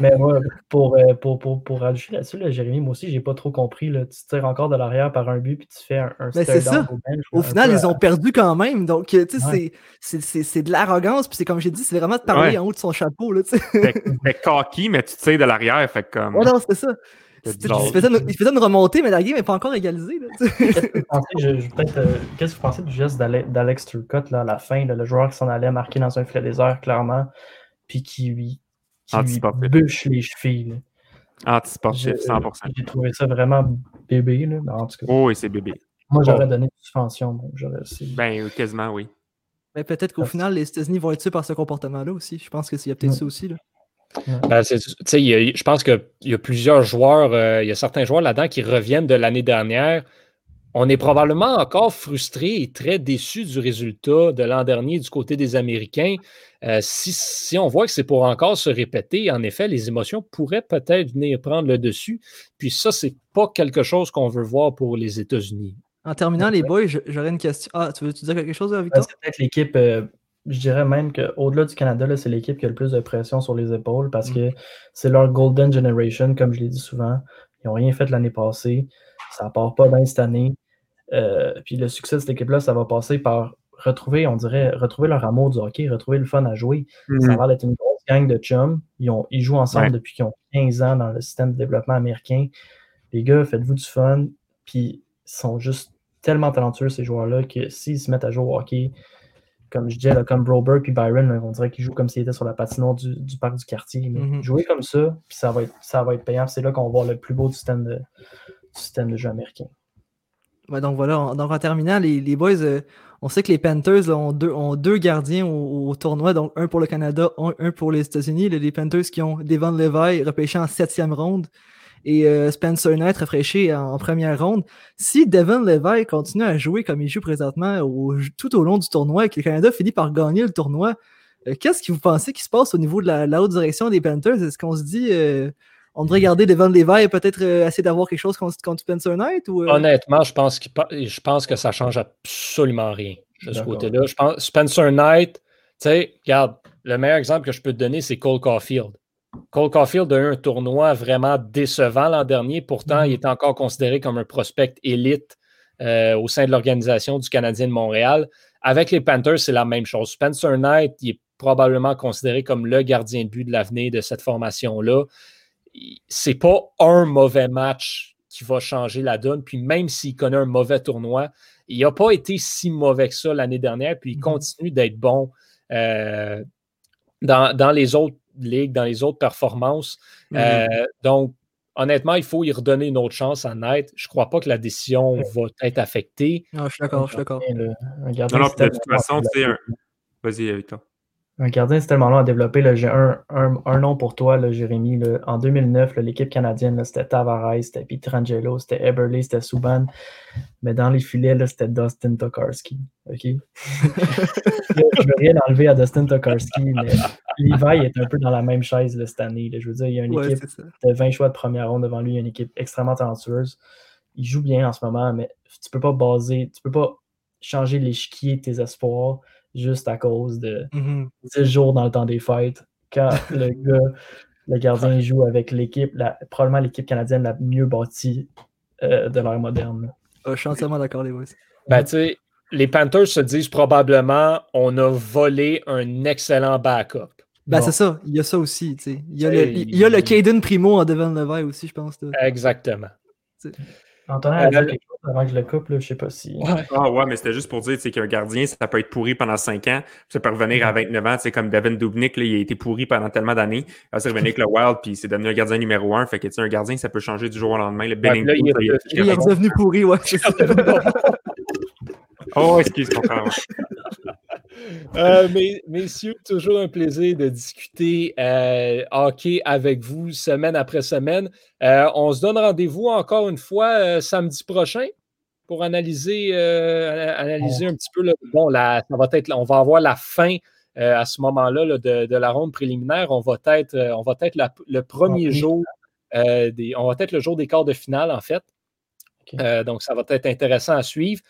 Mais moi, pour, euh, pour, pour, pour rajouter là-dessus, Jérémy, moi aussi, j'ai pas trop compris. Là, tu tires encore de l'arrière par un but puis tu fais un, un c'est ça. Au, final, ils ont perdu quand même. Donc, tu sais, c'est de l'arrogance. Puis c'est comme j'ai dit, c'est vraiment de parler en haut de son chapeau. Là, mais <laughs> cocky, mais tu tires de l'arrière. Fait comme. non, c'est ça. Il faisait, une, remontée, mais la game n'est pas encore égalisée. Euh, qu'est-ce que vous pensez du geste d'Alex Turcotte à la fin, le joueur qui s'en allait marquer dans un filet désert, clairement, puis qui, qui lui bûche les chevilles. Antisportif, 100%. J'ai trouvé ça vraiment bébé, là, en tout cas. Oh, oui, c'est bébé. Moi, j'aurais donné une suspension. Bon, ben, quasiment, oui. Mais peut-être qu'au final, les États-Unis vont être tués par ce comportement-là aussi. Je pense qu'il y a peut-être ça aussi. Là. Ben, je pense qu'il y a plusieurs joueurs, euh, il y a certains joueurs là-dedans qui reviennent de l'année dernière on est probablement encore frustré et très déçu du résultat de l'an dernier du côté des Américains. Euh, si, on voit que c'est pour encore se répéter, en effet, les émotions pourraient peut-être venir prendre le dessus. Puis ça, c'est pas quelque chose qu'on veut voir pour les États-Unis. En terminant, les boys, j'aurais une question. Ah, tu veux -tu dire quelque chose, Victor? C'est peut-être l'équipe, euh, je dirais même qu'au-delà du Canada, c'est l'équipe qui a le plus de pression sur les épaules parce mm. que c'est leur Golden Generation, comme je l'ai dit souvent. Ils n'ont rien fait l'année passée. Ça ne part pas bien cette année. Euh, puis le succès de cette équipe-là, ça va passer par retrouver, on dirait, retrouver leur amour du hockey, retrouver le fun à jouer. Ça a mhm. l'air d'être une grosse gang de chums. Ils, ont, ils jouent ensemble depuis qu'ils ont 15 ans dans le système de développement américain. Les gars, faites-vous du fun. Puis ils sont juste tellement talentueux, ces joueurs-là, que s'ils se mettent à jouer au hockey, comme je disais, comme Broberg puis Byron, on dirait qu'ils jouent comme s'ils étaient sur la patinoire du, parc du quartier. Mhm. Jouer comme ça, puis ça va être, ça va être payant. C'est là qu'on va voir le plus beau système de, système de jeu américain donc voilà, donc en terminant, les, boys, euh, on sait que les Panthers ont, deux, ont, deux, gardiens au, tournoi, donc un pour le Canada, un, pour les États-Unis. Les, Panthers qui ont Devon Levi repêché en septième ronde et euh, Spencer Knight rafraîchi en, première ronde. Si Devon Levi continue à jouer comme il joue présentement tout au long du tournoi et que le Canada finit par gagner le tournoi, euh, qu'est-ce que vous pensez qui se passe au niveau de la, haute direction des Panthers? Est-ce qu'on se dit on devrait garder Devon Levi et peut-être euh, essayer d'avoir quelque chose contre, Spencer Knight? Ou, euh? Honnêtement, je pense, je pense que ça change absolument rien de ce côté-là. Je pense Spencer Knight, tu sais, regarde, le meilleur exemple que je peux te donner, c'est Cole Caulfield. Cole Caulfield a eu un tournoi vraiment décevant l'an dernier. Pourtant, mm-hmm. il est encore considéré comme un prospect élite euh, au sein de l'organisation du Canadien de Montréal. Avec les Panthers, c'est la même chose. Spencer Knight, il est probablement considéré comme le gardien de but de l'avenir de cette formation-là c'est pas un mauvais match qui va changer la donne. Puis même s'il connaît un mauvais tournoi, il n'a pas été si mauvais que ça l'année dernière. Puis il mm-hmm. continue d'être bon euh, dans, les autres ligues, dans les autres performances. Mm-hmm. Euh, donc, honnêtement, il faut y redonner une autre chance à Net. Je ne crois pas que la décision va être affectée. Non, je suis d'accord, je suis d'accord. Non, non, de toute façon, tu sais, vas-y, Victor. Un gardien, c'est tellement long à développer. J'ai un, un, nom pour toi, là, Jérémy. En 2009, l'équipe canadienne, c'était Tavares, c'était Pietrangelo, c'était Eberle, c'était Subban. Mais dans les filets, c'était Dustin Tokarski. OK? <laughs> je ne veux rien enlever à Dustin Tokarski, mais Levi est un peu dans la même chaise cette année. Je veux dire, il y a une équipe de 20 choix de première ronde devant lui, il y a une équipe extrêmement talentueuse. Il joue bien en ce moment, mais tu peux pas baser, tu peux pas changer l'échiquier de tes espoirs juste à cause de 10 mm-hmm. jours dans le temps des fêtes. Quand <laughs> le gars, le gardien joue avec l'équipe, probablement l'équipe canadienne la mieux bâtie euh, de l'ère moderne. je suis entièrement d'accord, les boys. Ben, tu sais, les Panthers se disent probablement on a volé un excellent backup. Ben, c'est ça, il y a ça aussi. Il y a, le, il y a le Caden Primo en Devon Levi aussi, je pense. Exactement. Antonin a dit euh, quelque chose avant que je le coupe, là, je sais pas si. Ah ouais, mais c'était juste pour dire qu'un gardien, ça peut être pourri pendant 5 ans, ça peut revenir à 29 ans, comme Devin Dubnik, là, il a été pourri pendant tellement d'années. Là, c'est revenu avec le Wild, puis c'est devenu un gardien numéro 1. Fait que un gardien, ça peut changer du jour au lendemain. Le ouais, là, il, est, il est redevenu pourri, ouais. <laughs> oh, excuse <laughs> euh, messieurs, toujours un plaisir de discuter euh, hockey avec vous semaine après semaine. Euh, on se donne rendez-vous encore une fois samedi prochain pour analyser, analyser un petit peu. bon, ça va être, on va avoir la fin à ce moment-là de, la ronde préliminaire. On va être, on va être le premier jour des, on va être le jour des quarts de finale en fait. donc, ça va être intéressant à suivre.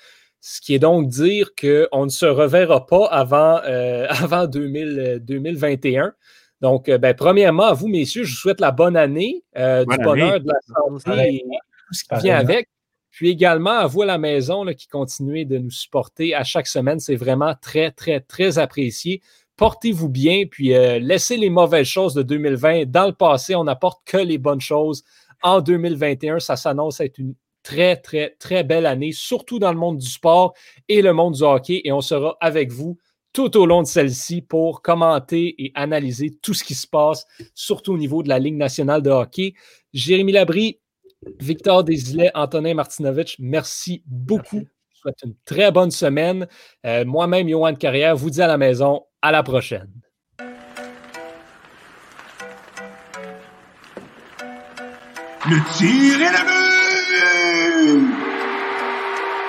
Ce qui est donc dire qu'on ne se reverra pas avant, euh, <laughs> avant 2021. Donc, euh, ben, premièrement, à vous, messieurs, je vous souhaite la bonne année, euh, du bonheur, de la santé et tout ce qui vient avec. Puis également à vous à la maison qui continuez de nous supporter à chaque semaine. C'est vraiment très, très, très apprécié. Portez-vous bien, puis laissez les mauvaises choses de 2020 dans le passé. On n'apporte que les bonnes choses. En 2021, ça s'annonce être une très, très, très belle année, surtout dans le monde du sport et le monde du hockey. Et on sera avec vous tout au long de celle-ci pour commenter et analyser tout ce qui se passe, surtout au niveau de la Ligue nationale de hockey. Jérémy Labry, Victor Desilets, Antonin Martinovitch, merci beaucoup. Je souhaite une très bonne semaine. Euh, moi-même, Johan Carrière, vous dis à la maison, à la prochaine. Le tir est la